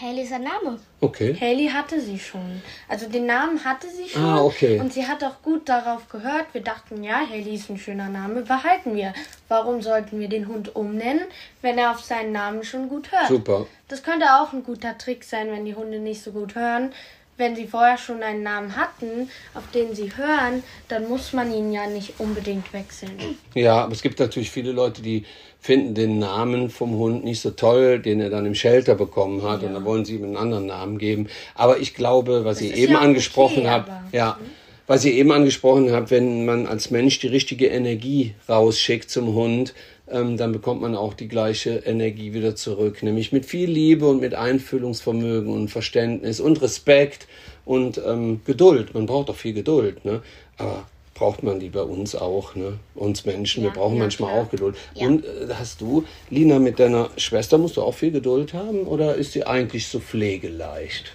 Haley ist ein Name. Okay. Haley hatte sie schon. Also den Namen hatte sie schon. Ah, okay. Und sie hat auch gut darauf gehört. Wir dachten, ja, Haley ist ein schöner Name, behalten wir. Warum sollten wir den Hund umnennen, wenn er auf seinen Namen schon gut hört? Super. Das könnte auch ein guter Trick sein, wenn die Hunde nicht so gut hören. Wenn sie vorher schon einen Namen hatten, auf den sie hören, dann muss man ihn ja nicht unbedingt wechseln. Ja, aber es gibt natürlich viele Leute, die finden den Namen vom Hund nicht so toll, den er dann im Shelter bekommen hat und dann wollen sie ihm einen anderen Namen geben. Aber ich glaube, was ihr ist eben ja angesprochen okay, habt, aber- ja, was ihr eben angesprochen habt, wenn man als Mensch die richtige Energie rausschickt zum Hund, ähm, dann bekommt man auch die gleiche Energie wieder zurück, nämlich mit viel Liebe und mit Einfühlungsvermögen und Verständnis und Respekt und ähm, Geduld. Man braucht auch viel Geduld, ne? Aber braucht man die bei uns auch, ne? Uns Menschen, wir Ja, brauchen ja, manchmal klar. auch Geduld. Ja. Und äh, hast du, Lina, mit deiner Schwester musst du auch viel Geduld haben oder ist sie eigentlich so pflegeleicht?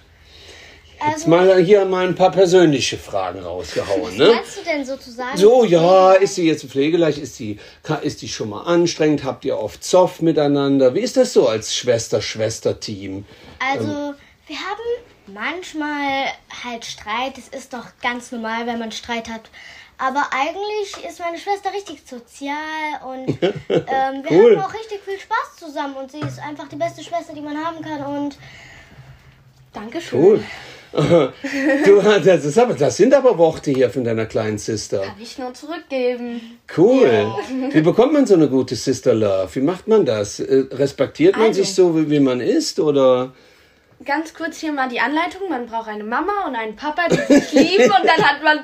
Jetzt Also, mal hier mal ein paar persönliche Fragen rausgehauen, was ne? meinst du denn sozusagen? So, ja, ist sie jetzt pflegeleicht? Ist sie, ka- ist die schon mal anstrengend? Habt ihr oft Zoff miteinander? Wie ist das so als Schwester-Schwester-Team? Also, wir haben manchmal halt Streit. Es ist doch ganz normal, wenn man Streit hat. Aber eigentlich ist meine Schwester richtig sozial und ähm, wir Cool. haben auch richtig viel Spaß zusammen und sie ist einfach die beste Schwester, die man haben kann und Dankeschön. Cool. Du, das, ist aber, das sind aber Worte hier von deiner kleinen Sister. Kann ich nur zurückgeben. Cool. Wie bekommt man so eine gute Sister Love? Wie macht man das? Äh, Respektiert man Also. sich so, wie, wie man ist? Oder? Ganz kurz hier mal die Anleitung. Man braucht eine Mama und einen Papa, die sich lieben. Und dann hat man,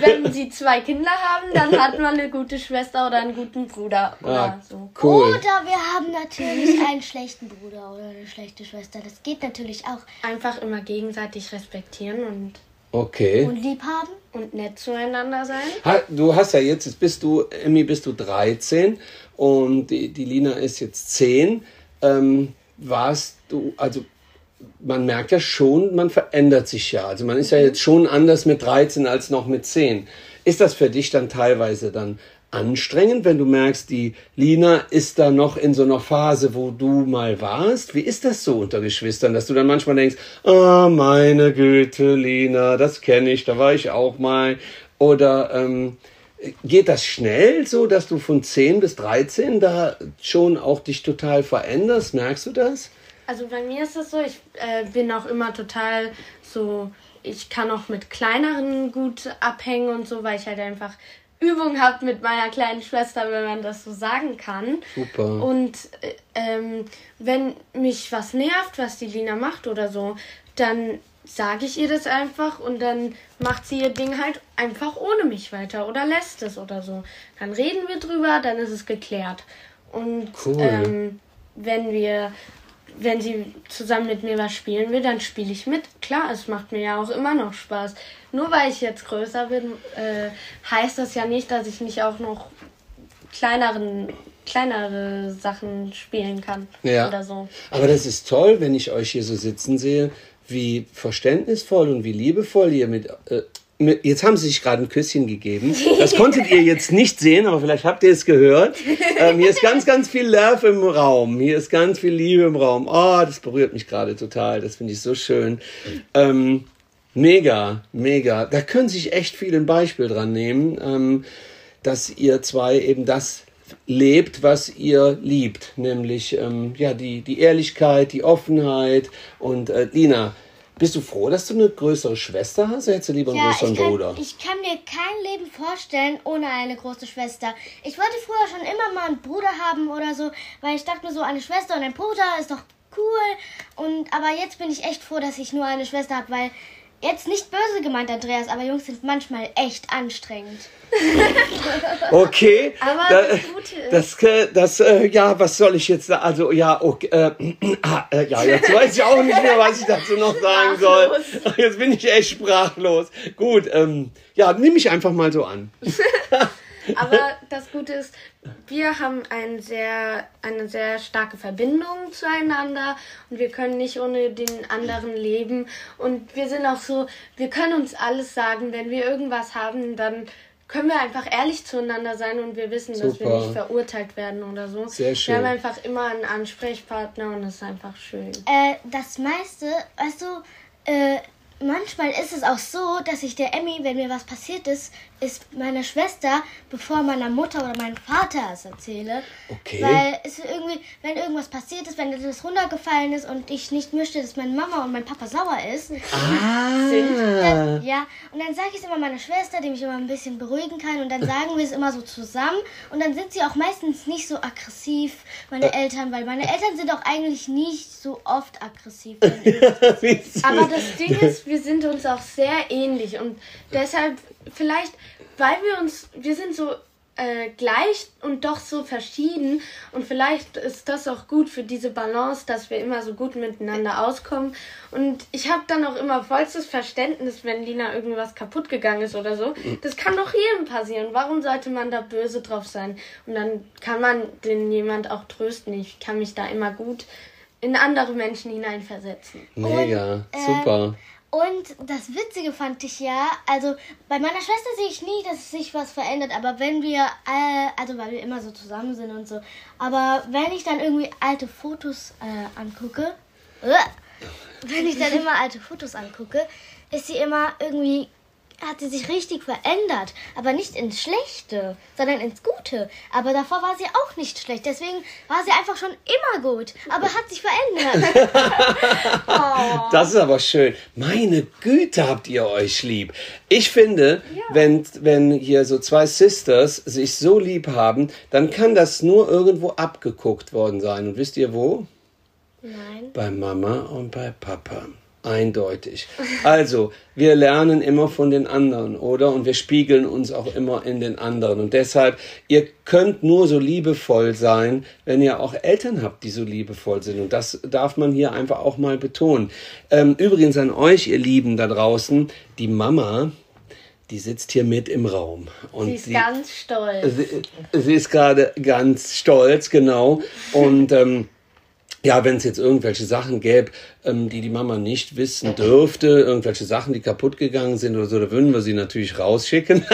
wenn sie zwei Kinder haben, dann hat man eine gute Schwester oder einen guten Bruder. Oder Ah, so. cool. oder wir haben natürlich einen schlechten Bruder oder eine schlechte Schwester. Das geht natürlich auch. Einfach immer gegenseitig respektieren und, Okay. Und lieb haben. und nett zueinander sein. Ha, Du hast ja jetzt, jetzt bist du, Emmy, bist du 13 und die, die Lina ist jetzt 10. Ähm, warst du, also man merkt ja schon, man verändert sich ja. Also man ist ja jetzt schon anders mit 13 als noch mit 10. Ist das für dich dann teilweise dann anstrengend, wenn du merkst, die Lina ist da noch in so einer Phase, wo du mal warst? Wie ist das so unter Geschwistern, dass du dann manchmal denkst, ah, meine Güte, Lina, das kenne ich, da war ich auch mal. Oder ähm, geht das schnell so, dass du von 10 bis 13 da schon auch dich total veränderst? Merkst du das? Also bei mir ist es so, ich äh, bin auch immer total so, ich kann auch mit kleineren gut abhängen und so, weil ich halt einfach Übung habe mit meiner kleinen Schwester, wenn man das so sagen kann. Super. Und äh, ähm, wenn mich was nervt, was die Lina macht oder so, dann sage ich ihr das einfach und dann macht sie ihr Ding halt einfach ohne mich weiter oder lässt es oder so. Dann reden wir drüber, dann ist es geklärt. Und Cool. ähm, wenn wir, wenn sie zusammen mit mir was spielen will, dann spiele ich mit. Klar, es macht mir ja auch immer noch Spaß. Nur weil ich jetzt größer bin, äh, heißt das ja nicht, dass ich nicht auch noch kleineren, kleinere Sachen spielen kann. Ja. Oder so. Aber das ist toll, wenn ich euch hier so sitzen sehe, wie verständnisvoll und wie liebevoll ihr mit. Äh, mit jetzt haben sie sich gerade ein Küsschen gegeben. Das konntet ihr jetzt nicht sehen, aber vielleicht habt ihr es gehört. Ähm, hier ist ganz, ganz viel Love im Raum. Hier ist ganz viel Liebe im Raum. Oh, das berührt mich gerade total. Das finde ich so schön. Ähm, mega, mega. Da können sich echt viele ein Beispiel dran nehmen, ähm, dass ihr zwei eben das lebt, was ihr liebt, nämlich ähm, ja die die Ehrlichkeit, die Offenheit und äh, Lina, bist du froh, dass du eine größere Schwester hast? Oder hättest du lieber einen Ja, größeren ich kann, Bruder? ich kann mir kein Leben vorstellen ohne eine große Schwester. Ich wollte früher schon immer mal einen Bruder haben oder so, weil ich dachte mir so, eine Schwester und ein Bruder ist doch cool. Und aber jetzt bin ich echt froh, dass ich nur eine Schwester habe, weil jetzt nicht böse gemeint, Andreas, aber Jungs sind manchmal echt anstrengend. Okay. Aber da, das Gute ist- das, äh, das, äh, ja, was soll ich jetzt da? Also ja, okay, äh, ah, äh, ja, jetzt weiß ich auch nicht mehr, was ich dazu noch sagen soll. Jetzt bin ich echt sprachlos. Gut, ähm, ja, nimm mich einfach mal so an. Aber das Gute ist, wir haben ein sehr, eine sehr starke Verbindung zueinander und wir können nicht ohne den anderen leben. Und wir sind auch so, wir können uns alles sagen. Wenn wir irgendwas haben, dann können wir einfach ehrlich zueinander sein und wir wissen, dass wir Super. nicht verurteilt werden oder so. Sehr schön. Wir haben einfach immer einen Ansprechpartner und das ist einfach schön. Äh, das meiste, weißt du, äh, manchmal ist es auch so, dass ich der Emmy, wenn mir was passiert ist, ist meiner Schwester, bevor meiner Mutter oder meinem Vater es erzähle. Okay. Weil es irgendwie, wenn irgendwas passiert ist, wenn etwas runtergefallen ist und ich nicht möchte, dass meine Mama und mein Papa sauer ist, Ah. dann, ja, und dann sage ich es immer meiner Schwester, die mich immer ein bisschen beruhigen kann und dann sagen wir es immer so zusammen und dann sind sie auch meistens nicht so aggressiv, meine Eltern, weil meine Eltern sind auch eigentlich nicht so oft aggressiv. Aber das Ding ist, wir sind uns auch sehr ähnlich und deshalb vielleicht, weil wir uns, wir sind so äh, gleich und doch so verschieden und vielleicht ist das auch gut für diese Balance, dass wir immer so gut miteinander auskommen und ich habe dann auch immer vollstes Verständnis, wenn Lina irgendwas kaputt gegangen ist oder so. Das kann doch jedem passieren. Warum sollte man da böse drauf sein? Und dann kann man den jemand auch trösten. Ich kann mich da immer gut in andere Menschen hineinversetzen. Mega, Und, äh, super. Und das Witzige fand ich ja, also bei meiner Schwester sehe ich nie, dass sich was verändert, aber wenn wir, äh, also weil wir immer so zusammen sind und so, aber wenn ich dann irgendwie alte Fotos äh, angucke, äh, wenn ich dann immer alte Fotos angucke, ist sie immer irgendwie hat sie sich richtig verändert. Aber nicht ins Schlechte, sondern ins Gute. Aber davor war sie auch nicht schlecht. Deswegen war sie einfach schon immer gut. Aber hat sich verändert. Das ist aber schön. Meine Güte, habt ihr euch lieb. Ich finde, wenn, wenn hier so zwei Sisters sich so lieb haben, dann kann das nur irgendwo abgeguckt worden sein. Und wisst ihr wo? Nein. Bei Mama und bei Papa. Eindeutig. Also, wir lernen immer von den anderen, oder? Und wir spiegeln uns auch immer in den anderen. Und deshalb, ihr könnt nur so liebevoll sein, wenn ihr auch Eltern habt, die so liebevoll sind. Und das darf man hier einfach auch mal betonen. Ähm, übrigens an euch, ihr Lieben da draußen, die Mama, die sitzt hier mit im Raum. Und Sie ist ganz stolz. Sie, sie ist gerade ganz stolz, genau. Und ähm, ja, wenn es jetzt irgendwelche Sachen gäbe, ähm, die die Mama nicht wissen dürfte, irgendwelche Sachen, die kaputt gegangen sind oder so, da würden wir sie natürlich rausschicken.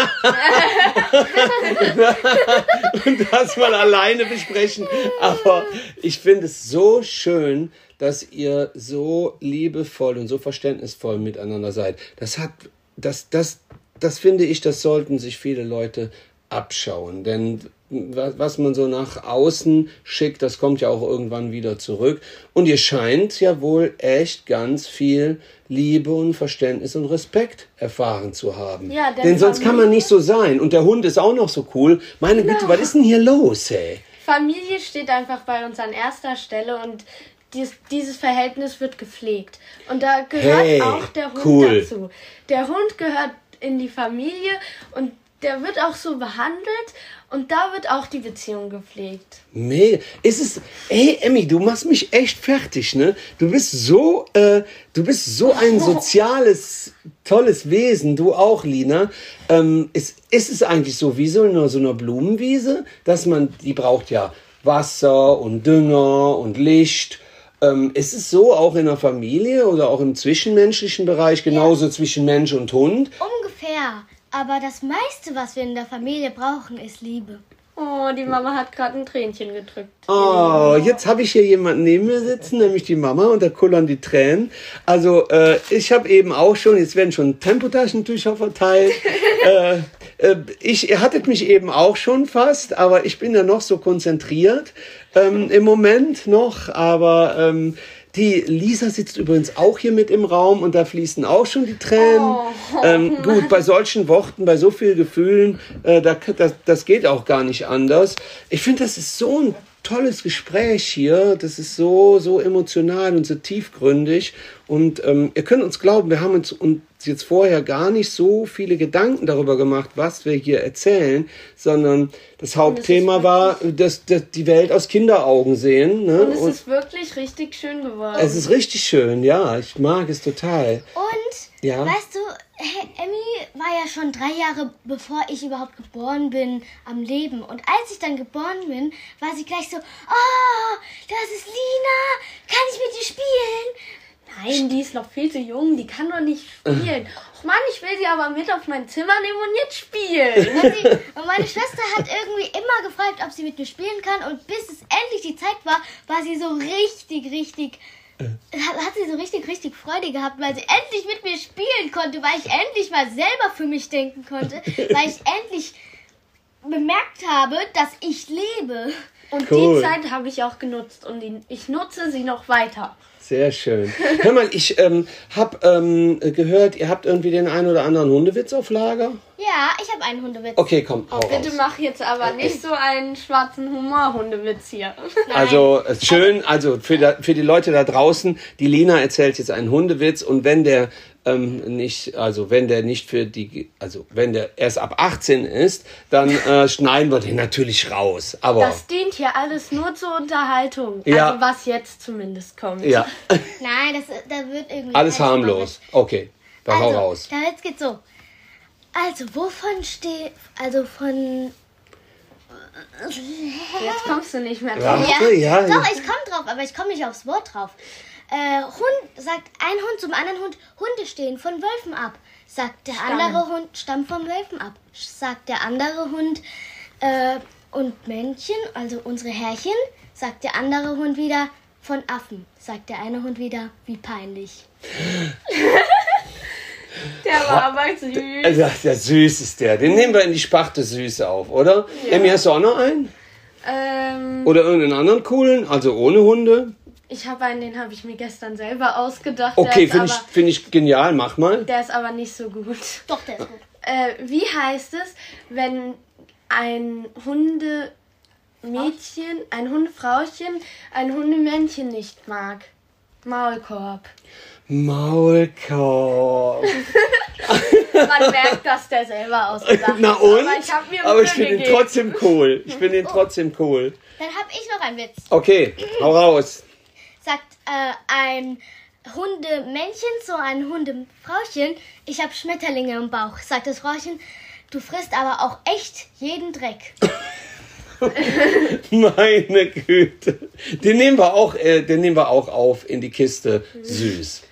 und das mal alleine besprechen. Aber ich finde es so schön, dass ihr so liebevoll und so verständnisvoll miteinander seid. Das hat, das, das, das finde ich, das sollten sich viele Leute abschauen. Denn was man so nach außen schickt, das kommt ja auch irgendwann wieder zurück. Und ihr scheint ja wohl echt ganz viel Liebe und Verständnis und Respekt erfahren zu haben. Ja, denn denn sonst kann man nicht so sein. Und der Hund ist auch noch so cool. Meine Güte, was ist denn hier los, ey? Familie steht einfach bei uns an erster Stelle und dies, dieses Verhältnis wird gepflegt. Und da gehört Hey, auch der Hund cool. dazu. Der Hund gehört in die Familie und der wird auch so behandelt und da wird auch die Beziehung gepflegt. Mega. Ist es. Ey, Emmy, du machst mich echt fertig, ne? Du bist so, äh, du bist so ein soziales, tolles Wesen. Du auch, Lina. Ähm, ist, ist es eigentlich so wie so in so einer Blumenwiese, dass man, die braucht ja Wasser und Dünger und Licht. Ähm, ist es so auch in der Familie oder auch im zwischenmenschlichen Bereich, genauso zwischen Mensch und Hund? Ungefähr. Aber das meiste, was wir in der Familie brauchen, ist Liebe. Oh, die Mama hat gerade ein Tränchen gedrückt. Oh, jetzt habe ich hier jemanden neben mir sitzen, nämlich die Mama, und da kullern die Tränen. Also, äh, ich habe eben auch schon, jetzt werden schon Tempotaschentücher verteilt. äh, äh, ich, ihr hattet mich eben auch schon fast, aber ich bin ja noch so konzentriert ähm, im Moment noch. Aber ähm, die Lisa sitzt übrigens auch hier mit im Raum und da fließen auch schon die Tränen. ähm, gut, bei solchen Worten, bei so vielen Gefühlen, äh, da, das, das geht auch gar nicht anders. Ich finde, das ist so ein tolles Gespräch hier. Das ist so, so emotional und so tiefgründig. Und ähm, ihr könnt uns glauben, wir haben uns, uns jetzt vorher gar nicht so viele Gedanken darüber gemacht, was wir hier erzählen, sondern das Hauptthema war, dass, dass die Welt aus Kinderaugen sehen. Ne? Und es Und ist wirklich richtig schön geworden. es ist richtig schön, ja. Ich mag es total. Und, Ja. weißt du, Emmy war ja schon drei Jahre, bevor ich überhaupt geboren bin, am Leben. Und als ich dann geboren bin, war sie gleich so, oh, das ist Lina, kann ich mit dir spielen? Nein, die ist noch viel zu jung, die kann doch nicht spielen. Och Mann, ich will sie aber mit auf mein Zimmer nehmen und jetzt spielen. Sie, und meine Schwester hat irgendwie immer gefragt, ob sie mit mir spielen kann. Und bis es endlich die Zeit war, war sie so richtig, richtig. Hat, hat sie so richtig, richtig Freude gehabt, weil sie endlich mit mir spielen konnte, weil ich endlich mal selber für mich denken konnte, weil ich endlich bemerkt habe, dass ich lebe. Und Cool. die Zeit habe ich auch genutzt und ich nutze sie noch weiter. Sehr schön. Hör mal, ich ähm, habe ähm, gehört, ihr habt irgendwie den einen oder anderen Hundewitz auf Lager. Ja, ich habe einen Hundewitz. Okay, komm, hau Bitte raus. mach jetzt aber nicht so einen schwarzen Humor-Hundewitz hier. Also äh, schön, also für, da, für die Leute da draußen, die Lena erzählt jetzt einen Hundewitz und wenn der ähm, nicht, also wenn der nicht für die, also wenn der erst ab 18 ist, dann äh, schneiden wir den natürlich raus. Aber Das dient hier alles nur zur Unterhaltung. Ja. Also was jetzt zumindest kommt. ja, Nein, das, da wird irgendwie. alles harmlos. Okay, dann hau Also, raus. der Witz geht so. Also, wovon steht. Also von. Jetzt kommst du nicht mehr drauf. Ja, Doch, ja. ich komme drauf, aber ich komme nicht aufs Wort drauf. Äh, Hund, sagt ein Hund zum anderen Hund, Hunde stehen von Wölfen ab. Sagt der Stammen. andere Hund, stammt vom Wölfen ab. Sagt der andere Hund, äh, und Männchen, also unsere Herrchen, sagt der andere Hund wieder, von Affen. Sagt der eine Hund wieder, wie peinlich. Der war aber süß. Also, der süß ist der. Den nehmen wir in die Sparte Süße auf, oder? Emmy, hast du auch noch einen? Ähm, Oder irgendeinen anderen coolen? Also ohne Hunde? Ich habe einen, den habe ich mir gestern selber ausgedacht. Okay, ist finde ich, find ich genial. Mach mal. der ist aber nicht so gut. Doch, der ist gut. Äh, wie heißt es, wenn ein Hundemädchen, ein Hundefrauchen, ein Hundemännchen nicht mag? Maulkorb. Maulkorb. Man merkt, dass der selber ausgedacht hat. Na und? Aber ich mir Aber ich finde ihn trotzdem cool. Ich finde ihn trotzdem cool. Dann habe ich noch einen Witz. Okay, hau raus. Sagt äh, ein Hundemännchen zu einem Hundefrauchen, ich habe Schmetterlinge im Bauch. Sagt das Frauchen, du frisst aber auch echt jeden Dreck. Meine Güte. Den nehmen wir auch, äh, den nehmen wir auch auf in die Kiste. Süß.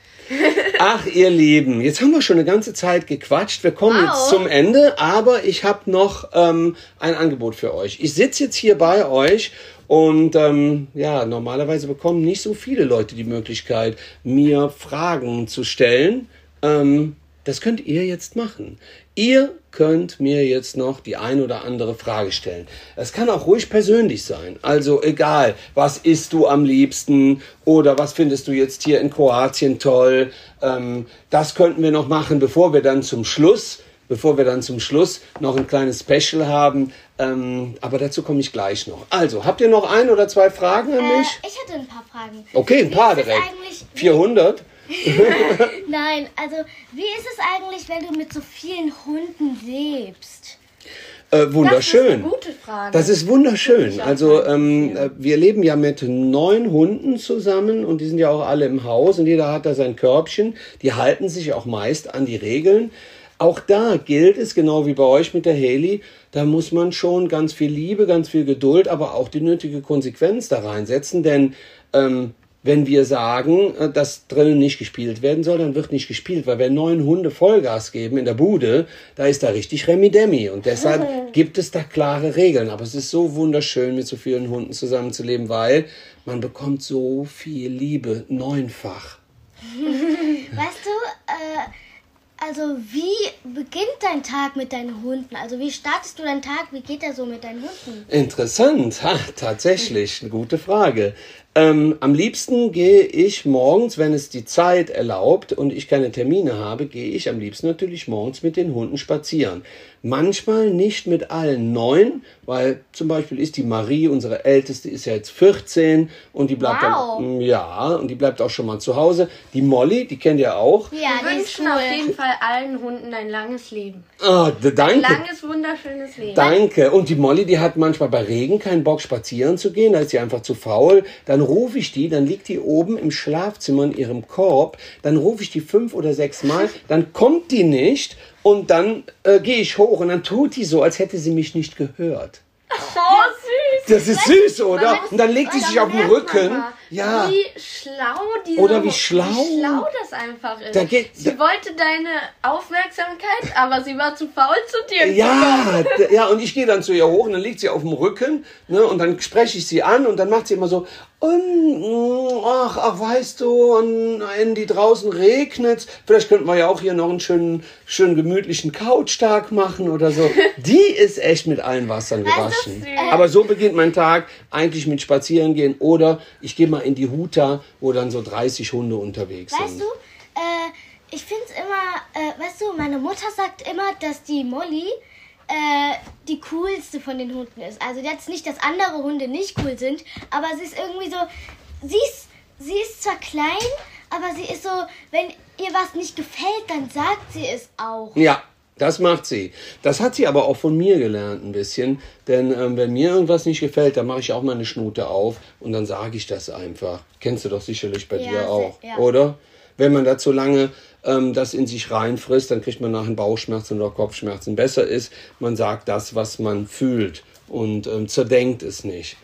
Ach, ihr Lieben, jetzt haben wir schon eine ganze Zeit gequatscht. Wir kommen Wow. jetzt zum Ende, aber ich habe noch ähm, ein Angebot für euch. Ich sitze jetzt hier bei euch und ähm, ja, normalerweise bekommen nicht so viele Leute die Möglichkeit, mir Fragen zu stellen. Ähm, das könnt ihr jetzt machen. Ihr könnt mir jetzt noch die ein oder andere Frage stellen. Es kann auch ruhig persönlich sein. Also egal, was isst du am liebsten oder was findest du jetzt hier in Kroatien toll. Ähm, das könnten wir noch machen, bevor wir dann zum Schluss, bevor wir dann zum Schluss noch ein kleines Special haben. Ähm, aber dazu komme ich gleich noch. Also, habt ihr noch ein oder zwei Fragen an Äh, mich? ich hatte ein paar Fragen. Okay, ein paar direkt. eigentlich- 400? Nein, also wie ist es eigentlich, wenn du mit so vielen Hunden lebst? Äh, Das ist wunderschön. eine gute Frage. Das ist wunderschön. Also ähm, äh, wir leben ja mit neun Hunden zusammen und die sind ja auch alle im Haus und jeder hat da sein Körbchen. Die halten sich auch meist an die Regeln. Auch da gilt es, genau wie bei euch mit der Haley, da muss man schon ganz viel Liebe, ganz viel Geduld, aber auch die nötige Konsequenz da reinsetzen, denn ähm, wenn wir sagen, äh, dass drinnen nicht gespielt werden soll, dann wird nicht gespielt, weil wenn neun Hunde Vollgas geben in der Bude, da ist da richtig Remi-Demi und deshalb gibt es da klare Regeln. Aber es ist so wunderschön, mit so vielen Hunden zusammenzuleben, weil man bekommt so viel Liebe, neunfach. Weißt du, äh, also wie beginnt dein Tag mit deinen Hunden? Also wie startest du deinen Tag? Wie geht er so mit deinen Hunden? Interessant, ha, tatsächlich, eine gute Frage. Ähm, am liebsten gehe ich morgens, wenn es die Zeit erlaubt und ich keine Termine habe, gehe ich am liebsten natürlich morgens mit den Hunden spazieren. Manchmal nicht mit allen neun, weil zum Beispiel ist die Marie, unsere Älteste, ist ja jetzt 14 und die bleibt Wow. dann, ja, und die bleibt auch schon mal zu Hause. Die Molly, die kennt ihr auch. Ja, Wir die ist wünschen auf jeden Fall allen Hunden ein langes Leben. Ah, danke. Langes, wunderschönes Leben. Danke. Und die Molly, die hat manchmal bei Regen keinen Bock spazieren zu gehen, da ist sie einfach zu faul. Dann rufe ich die, dann liegt die oben im Schlafzimmer in ihrem Korb, dann rufe ich die fünf oder sechs Mal, dann kommt die nicht und dann äh, gehe ich hoch und dann tut die so, als hätte sie mich nicht gehört. Oh, süß. Das ist süß, oder? Und dann legt sie sich auf den Rücken. Ja. Wie schlau diese Oder wie schlau. Wie schlau das einfach ist. Da geht- sie da- wollte deine Aufmerksamkeit, aber sie war zu faul zu dir. Ja, ja, und ich gehe dann zu ihr hoch und dann liegt sie auf dem Rücken, ne, und dann spreche ich sie an und dann macht sie immer so, und, mm, ach, ach, weißt du, und die draußen regnet, vielleicht könnten wir ja auch hier noch einen schönen, schönen gemütlichen Couchtag machen oder so. Die ist echt mit allen Wassern gewaschen. Aber so beginnt mein Tag eigentlich mit Spazieren gehen oder ich gehe mal in die Huta, wo dann so 30 Hunde unterwegs Weißt sind. du, äh, ich finde es immer, äh, weißt du, meine Mutter sagt immer, dass die Molly äh, die coolste von den Hunden ist. Also jetzt nicht, dass andere Hunde nicht cool sind, aber sie ist irgendwie so, sie ist, sie ist zwar klein, aber sie ist so, wenn ihr was nicht gefällt, dann sagt sie es auch. Ja, das macht sie. Das hat sie aber auch von mir gelernt ein bisschen. Denn ähm, wenn mir irgendwas nicht gefällt, dann mache ich auch meine Schnute auf und dann sage ich das einfach. Kennst du doch sicherlich bei Ja, dir auch, ja. oder? Wenn man da zu lange ähm, das in sich reinfrisst, dann kriegt man nachher Bauchschmerzen oder Kopfschmerzen. Besser ist, man sagt das, was man fühlt und ähm, zerdenkt es nicht.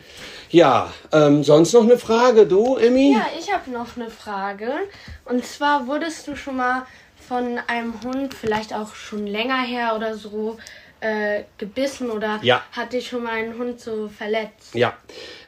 Ja, ähm, sonst noch eine Frage, du, Emmy? Ja, ich habe noch eine Frage. Und zwar wurdest du schon mal von einem Hund, vielleicht auch schon länger her oder so, äh, gebissen oder Ja. hat dich schon mal ein Hund so verletzt? Ja.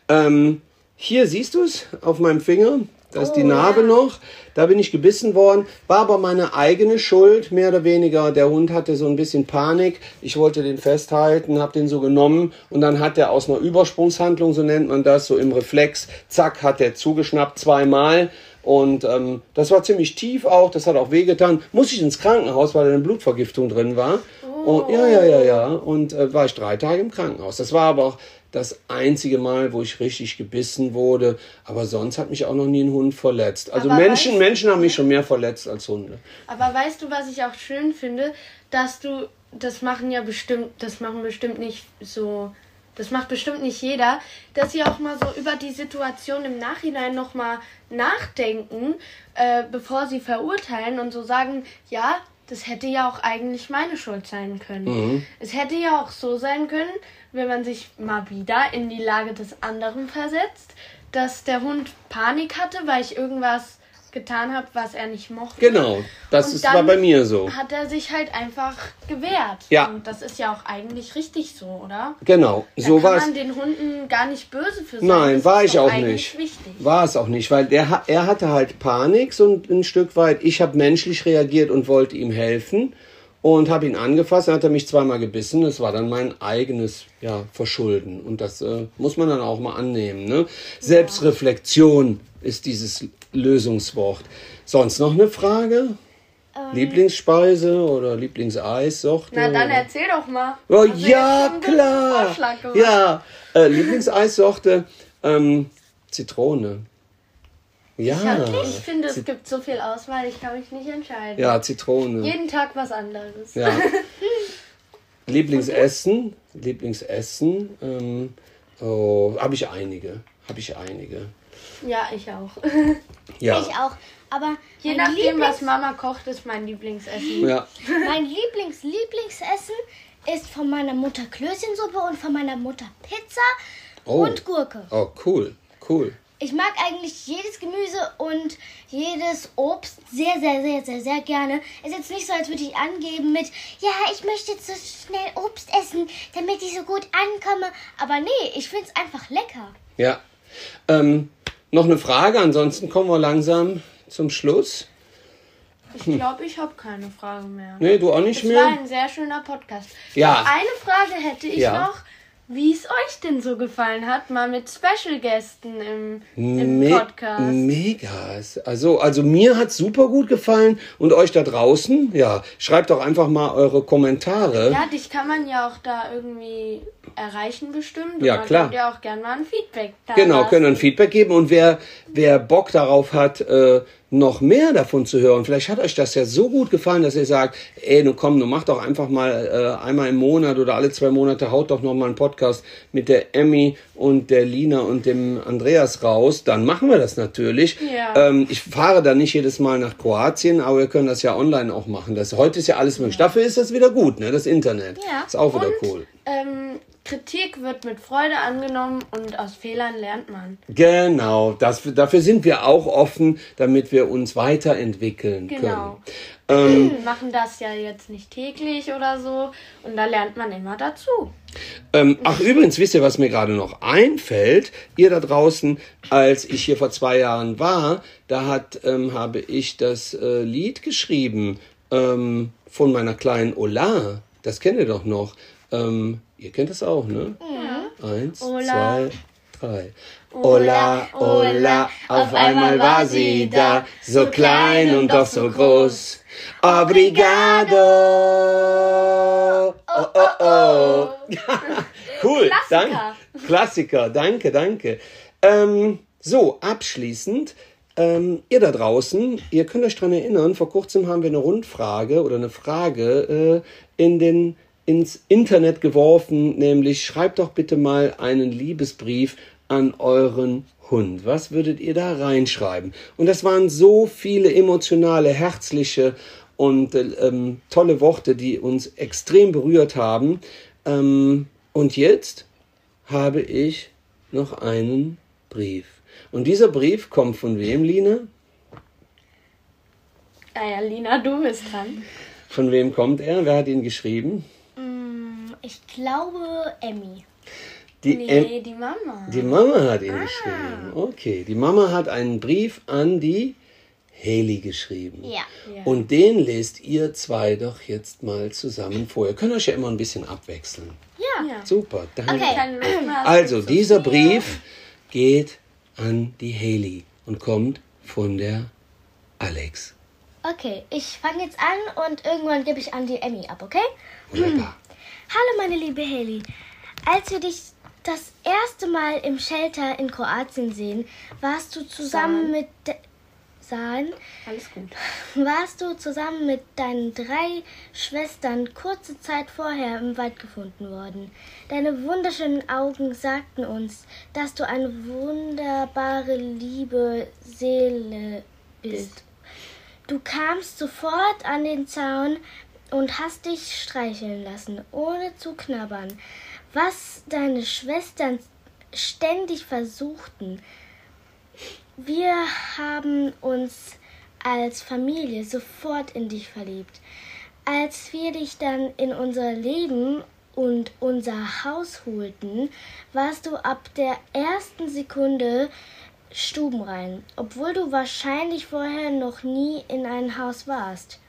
Ähm, hier siehst du es auf meinem Finger. Da ist die Narbe noch. Da bin ich gebissen worden. War aber meine eigene Schuld, mehr oder weniger. Der Hund hatte so ein bisschen Panik. Ich wollte den festhalten, habe den so genommen und dann hat er aus einer Übersprungshandlung, so nennt man das, so im Reflex, zack, hat er zugeschnappt zweimal. Und ähm, das war ziemlich tief auch, das hat auch wehgetan. Muss ich ins Krankenhaus, weil da eine Blutvergiftung drin war. Und, ja, ja, ja, ja. Und äh, war ich drei Tage im Krankenhaus. Das war aber auch das einzige Mal, wo ich richtig gebissen wurde. Aber sonst hat mich auch noch nie ein Hund verletzt. Also Aber Menschen, weißt- Menschen haben mich schon mehr verletzt als Hunde. Aber weißt du, was ich auch schön finde, dass du, das machen ja bestimmt, das machen bestimmt nicht so, das macht bestimmt nicht jeder, dass sie auch mal so über die Situation im Nachhinein nochmal nachdenken, äh, bevor sie verurteilen und so sagen, ja, das hätte ja auch eigentlich meine Schuld sein können. Es hätte ja auch so sein können, wenn man sich mal wieder in die Lage des anderen versetzt, dass der Hund Panik hatte, weil ich irgendwas getan habe, was er nicht mochte. Genau, das Und ist, war bei mir so. Hat er sich halt einfach gewehrt. Ja. Und das ist ja auch eigentlich richtig so, oder? Genau, Da so kann war es. man den Hunden gar nicht böse für sein. Nein, Das war ich auch nicht. Wichtig. War es auch nicht, weil der, er hatte halt Panik so ein, Stück weit. Ich habe menschlich reagiert und wollte ihm helfen und habe ihn angefasst. Dann hat er mich zweimal gebissen. Das war dann mein eigenes ja, Verschulden. Und das äh, muss man dann auch mal annehmen. Ne? Selbstreflexion ist dieses Lösungswort. Sonst noch eine Frage? Lieblingsspeise oder Lieblingseissorte? Na dann erzähl doch mal. Oh, ja, klar. Ja, äh, Lieblingseissorte, ähm, Zitrone. Ja, Ich finde, es gibt so viel Auswahl, ich kann mich nicht entscheiden. ja, Zitrone. Jeden Tag was anderes. Ja. Lieblingsessen, Lieblingsessen, ähm, oh, habe ich einige, habe ich einige. Ja, ich auch. Ja, Ich auch. Aber Je mein, nachdem, Lieblings, was Mama kocht, ist mein Lieblingsessen. ja, mein Lieblings Lieblingsessen ist von meiner Mutter Klößchensuppe und von meiner Mutter Pizza Oh. und Gurke. oh, cool, cool. Ich mag eigentlich jedes Gemüse und jedes Obst sehr, sehr, sehr, sehr, sehr gerne. Ist jetzt nicht so, als würde ich angeben mit, ja, ich möchte jetzt so schnell Obst essen, damit ich so gut ankomme. Aber nee, ich finde es einfach lecker. Ja. Ähm, noch eine Frage, ansonsten kommen wir langsam zum Schluss. Ich glaube, ich habe keine Frage mehr. Nee, du auch nicht war mehr? ein sehr schöner Podcast. Ja. Eine Frage hätte ich Ja. noch, wie es euch denn so gefallen hat, mal mit Special-Gästen im, im Me Podcast. Mega. Also, also mir hat's super gut gefallen und euch da draußen, ja, schreibt doch einfach mal eure Kommentare. Ja, dich kann man ja auch da irgendwie erreichen bestimmt. Ja, klar. Könnt ihr auch gerne mal ein Feedback da Genau, lassen. können ein Feedback geben und wer, wer Bock darauf hat, äh, noch mehr davon zu hören, vielleicht hat euch das ja so gut gefallen, dass ihr sagt, ey, nun komm, nun mach doch einfach mal äh, einmal im Monat oder alle zwei Monate haut doch noch mal einen Podcast mit der Emmy und der Lina und dem Andreas raus, dann machen wir das natürlich. Ja. Ähm, ich fahre dann nicht jedes Mal nach Kroatien, aber wir können das ja online auch machen. Das, heute ist ja alles möglich. Dafür ist das wieder gut, ne? Das Internet. Ja. Ist auch wieder Und cool. ähm, Kritik wird mit Freude angenommen und aus Fehlern lernt man. Genau, das, dafür sind wir auch offen, damit wir uns weiterentwickeln Genau. können. Ähm, Wir machen das ja jetzt nicht täglich oder so und da lernt man immer dazu. ähm, ach, übrigens, wisst ihr, was mir gerade noch einfällt? Ihr da draußen, als ich hier vor zwei Jahren war, da hat, ähm, habe ich das äh, Lied geschrieben ähm, von meiner kleinen Ola. Das kennt ihr doch noch. Ähm, ihr kennt das auch, ne? Eins, Ola. zwei, drei. Ola, Ola, auf einmal war sie da, so klein und doch so groß. Obrigado. Oh, oh, oh. cool, Klassiker. danke. Klassiker, danke, danke. Ähm, so, abschließend, ähm, ihr da draußen, ihr könnt euch dran erinnern, vor kurzem haben wir eine Rundfrage oder eine Frage äh, in den, ins Internet geworfen, nämlich schreibt doch bitte mal einen Liebesbrief an euren Hund. Was würdet ihr da reinschreiben? Und das waren so viele emotionale, herzliche und äh, ähm, tolle Worte, die uns extrem berührt haben. Ähm, und jetzt habe ich noch einen Brief. Und dieser Brief kommt von wem, Lina? Naja, Lina, du bist dran. Von wem kommt er? Wer hat ihn geschrieben? Ich glaube, Emmy. Die, Nee, Em- die Mama. die Mama hat ihn geschrieben. Okay, die Mama hat einen Brief an die Haley geschrieben. Ja. Ja. Und den lest ihr zwei doch jetzt mal zusammen vor. Ihr könnt euch ja immer ein bisschen abwechseln. Ja. Ja. Super, danke. Okay. Also, zu dieser. Brief geht an die Haley und kommt von der Alex. Okay, ich fange jetzt an und irgendwann gebe ich an die Emmy ab, okay? Wunderbar. Hallo meine liebe Haley. Als wir dich das erste Mal im Shelter in Kroatien sehen, warst du zusammen Sahen. mit sahen, Alles gut. warst du zusammen mit deinen drei Schwestern kurze Zeit vorher im Wald gefunden worden. Deine wunderschönen Augen sagten uns, dass du eine wunderbare, liebe Seele bist. Du kamst sofort an den Zaun und hast dich streicheln lassen, ohne zu knabbern. Was deine Schwestern ständig versuchten. Wir haben uns als Familie sofort in dich verliebt. Als wir dich dann in unser Leben und unser Haus holten, warst du ab der ersten Sekunde stubenrein, obwohl du wahrscheinlich vorher noch nie in ein Haus warst.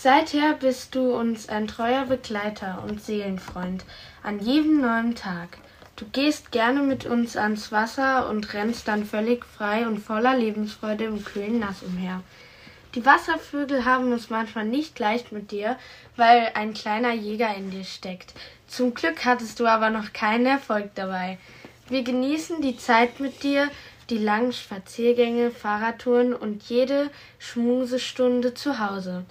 Seither bist du uns ein treuer Begleiter und Seelenfreund an jedem neuen Tag. Du gehst gerne mit uns ans Wasser und rennst dann völlig frei und voller Lebensfreude im kühlen Nass umher. Die Wasservögel haben es manchmal nicht leicht mit dir, weil ein kleiner Jäger in dir steckt. Zum Glück hattest du aber noch keinen Erfolg dabei. Wir genießen die Zeit mit dir, die langen Spaziergänge, Fahrradtouren und jede Schmusestunde zu Hause.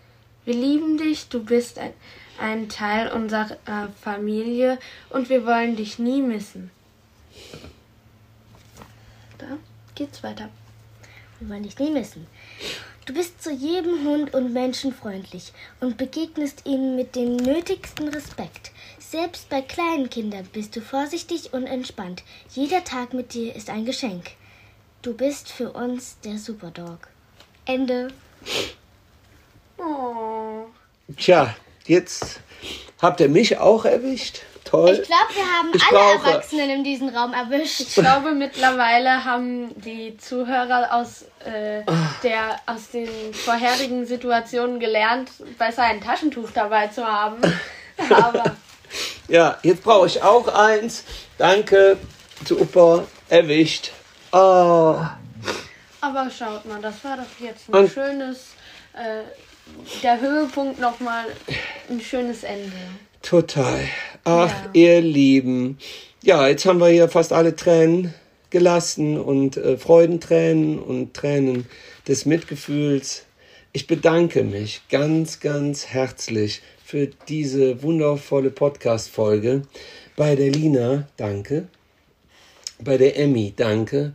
Wir lieben dich, du bist ein, ein Teil unserer äh, Familie und wir wollen dich nie missen. Da geht's weiter. Wir wollen dich nie missen. Du bist zu jedem Hund und Menschen freundlich und begegnest ihnen mit dem nötigsten Respekt. Selbst bei kleinen Kindern bist du vorsichtig und entspannt. Jeder Tag mit dir ist ein Geschenk. Du bist für uns der Superdog. Ende. Oh. Tja, jetzt habt ihr mich auch erwischt. Toll. Ich glaube, wir haben Ich alle brauche- Erwachsenen in diesem Raum erwischt. Ich glaube, mittlerweile haben die Zuhörer aus, äh, der, aus den vorherigen Situationen gelernt, besser ein Taschentuch dabei zu haben. Aber Ja, jetzt brauche ich auch eins. Danke, super, erwischt. Oh, Aber schaut mal, das war doch jetzt ein Und- schönes, äh, der Höhepunkt nochmal ein schönes Ende. total. Ach, Ja. ihr Lieben. Ja, jetzt haben wir hier fast alle Tränen gelassen und äh, Freudentränen und Tränen des Mitgefühls. Ich bedanke mich ganz, ganz herzlich für diese wundervolle Podcast-Folge. Bei der Lina, danke. Bei der Emmy, danke.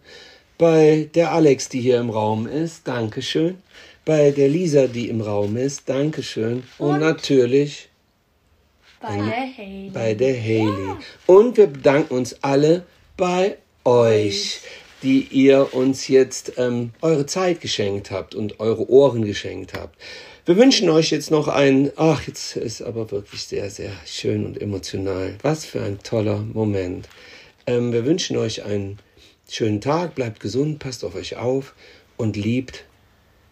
Bei der Alex, die hier im Raum ist, Dankeschön. Bei der Lisa, die im Raum ist, Dankeschön. Und, natürlich Bei der Haley. bei der Haley. Und wir bedanken uns alle bei euch, die ihr uns jetzt ähm, eure Zeit geschenkt habt und eure Ohren geschenkt habt. Wir wünschen euch jetzt noch einen, ach, jetzt ist aber wirklich sehr, sehr schön und emotional. Was für ein toller Moment. Ähm, wir wünschen euch einen schönen Tag, bleibt gesund, passt auf euch auf und liebt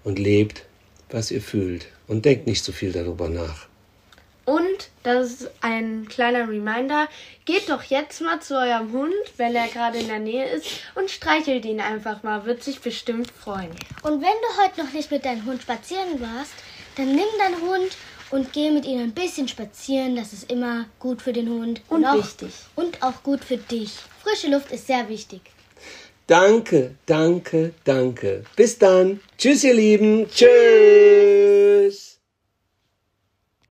und lebt, was ihr fühlt. Und denkt nicht so viel darüber nach. Und das ist ein kleiner Reminder. Geht doch jetzt mal zu eurem Hund, wenn er gerade in der Nähe ist, und streichelt ihn einfach mal. Wird sich bestimmt freuen. Und wenn du heute noch nicht mit deinem Hund spazieren warst, dann nimm deinen Hund und geh mit ihm ein bisschen spazieren. Das ist immer gut für den Hund. Und auch, wichtig. Und auch gut für dich. Frische Luft ist sehr wichtig. Danke, danke, danke. Bis dann. Tschüss, ihr Lieben. Tschüss.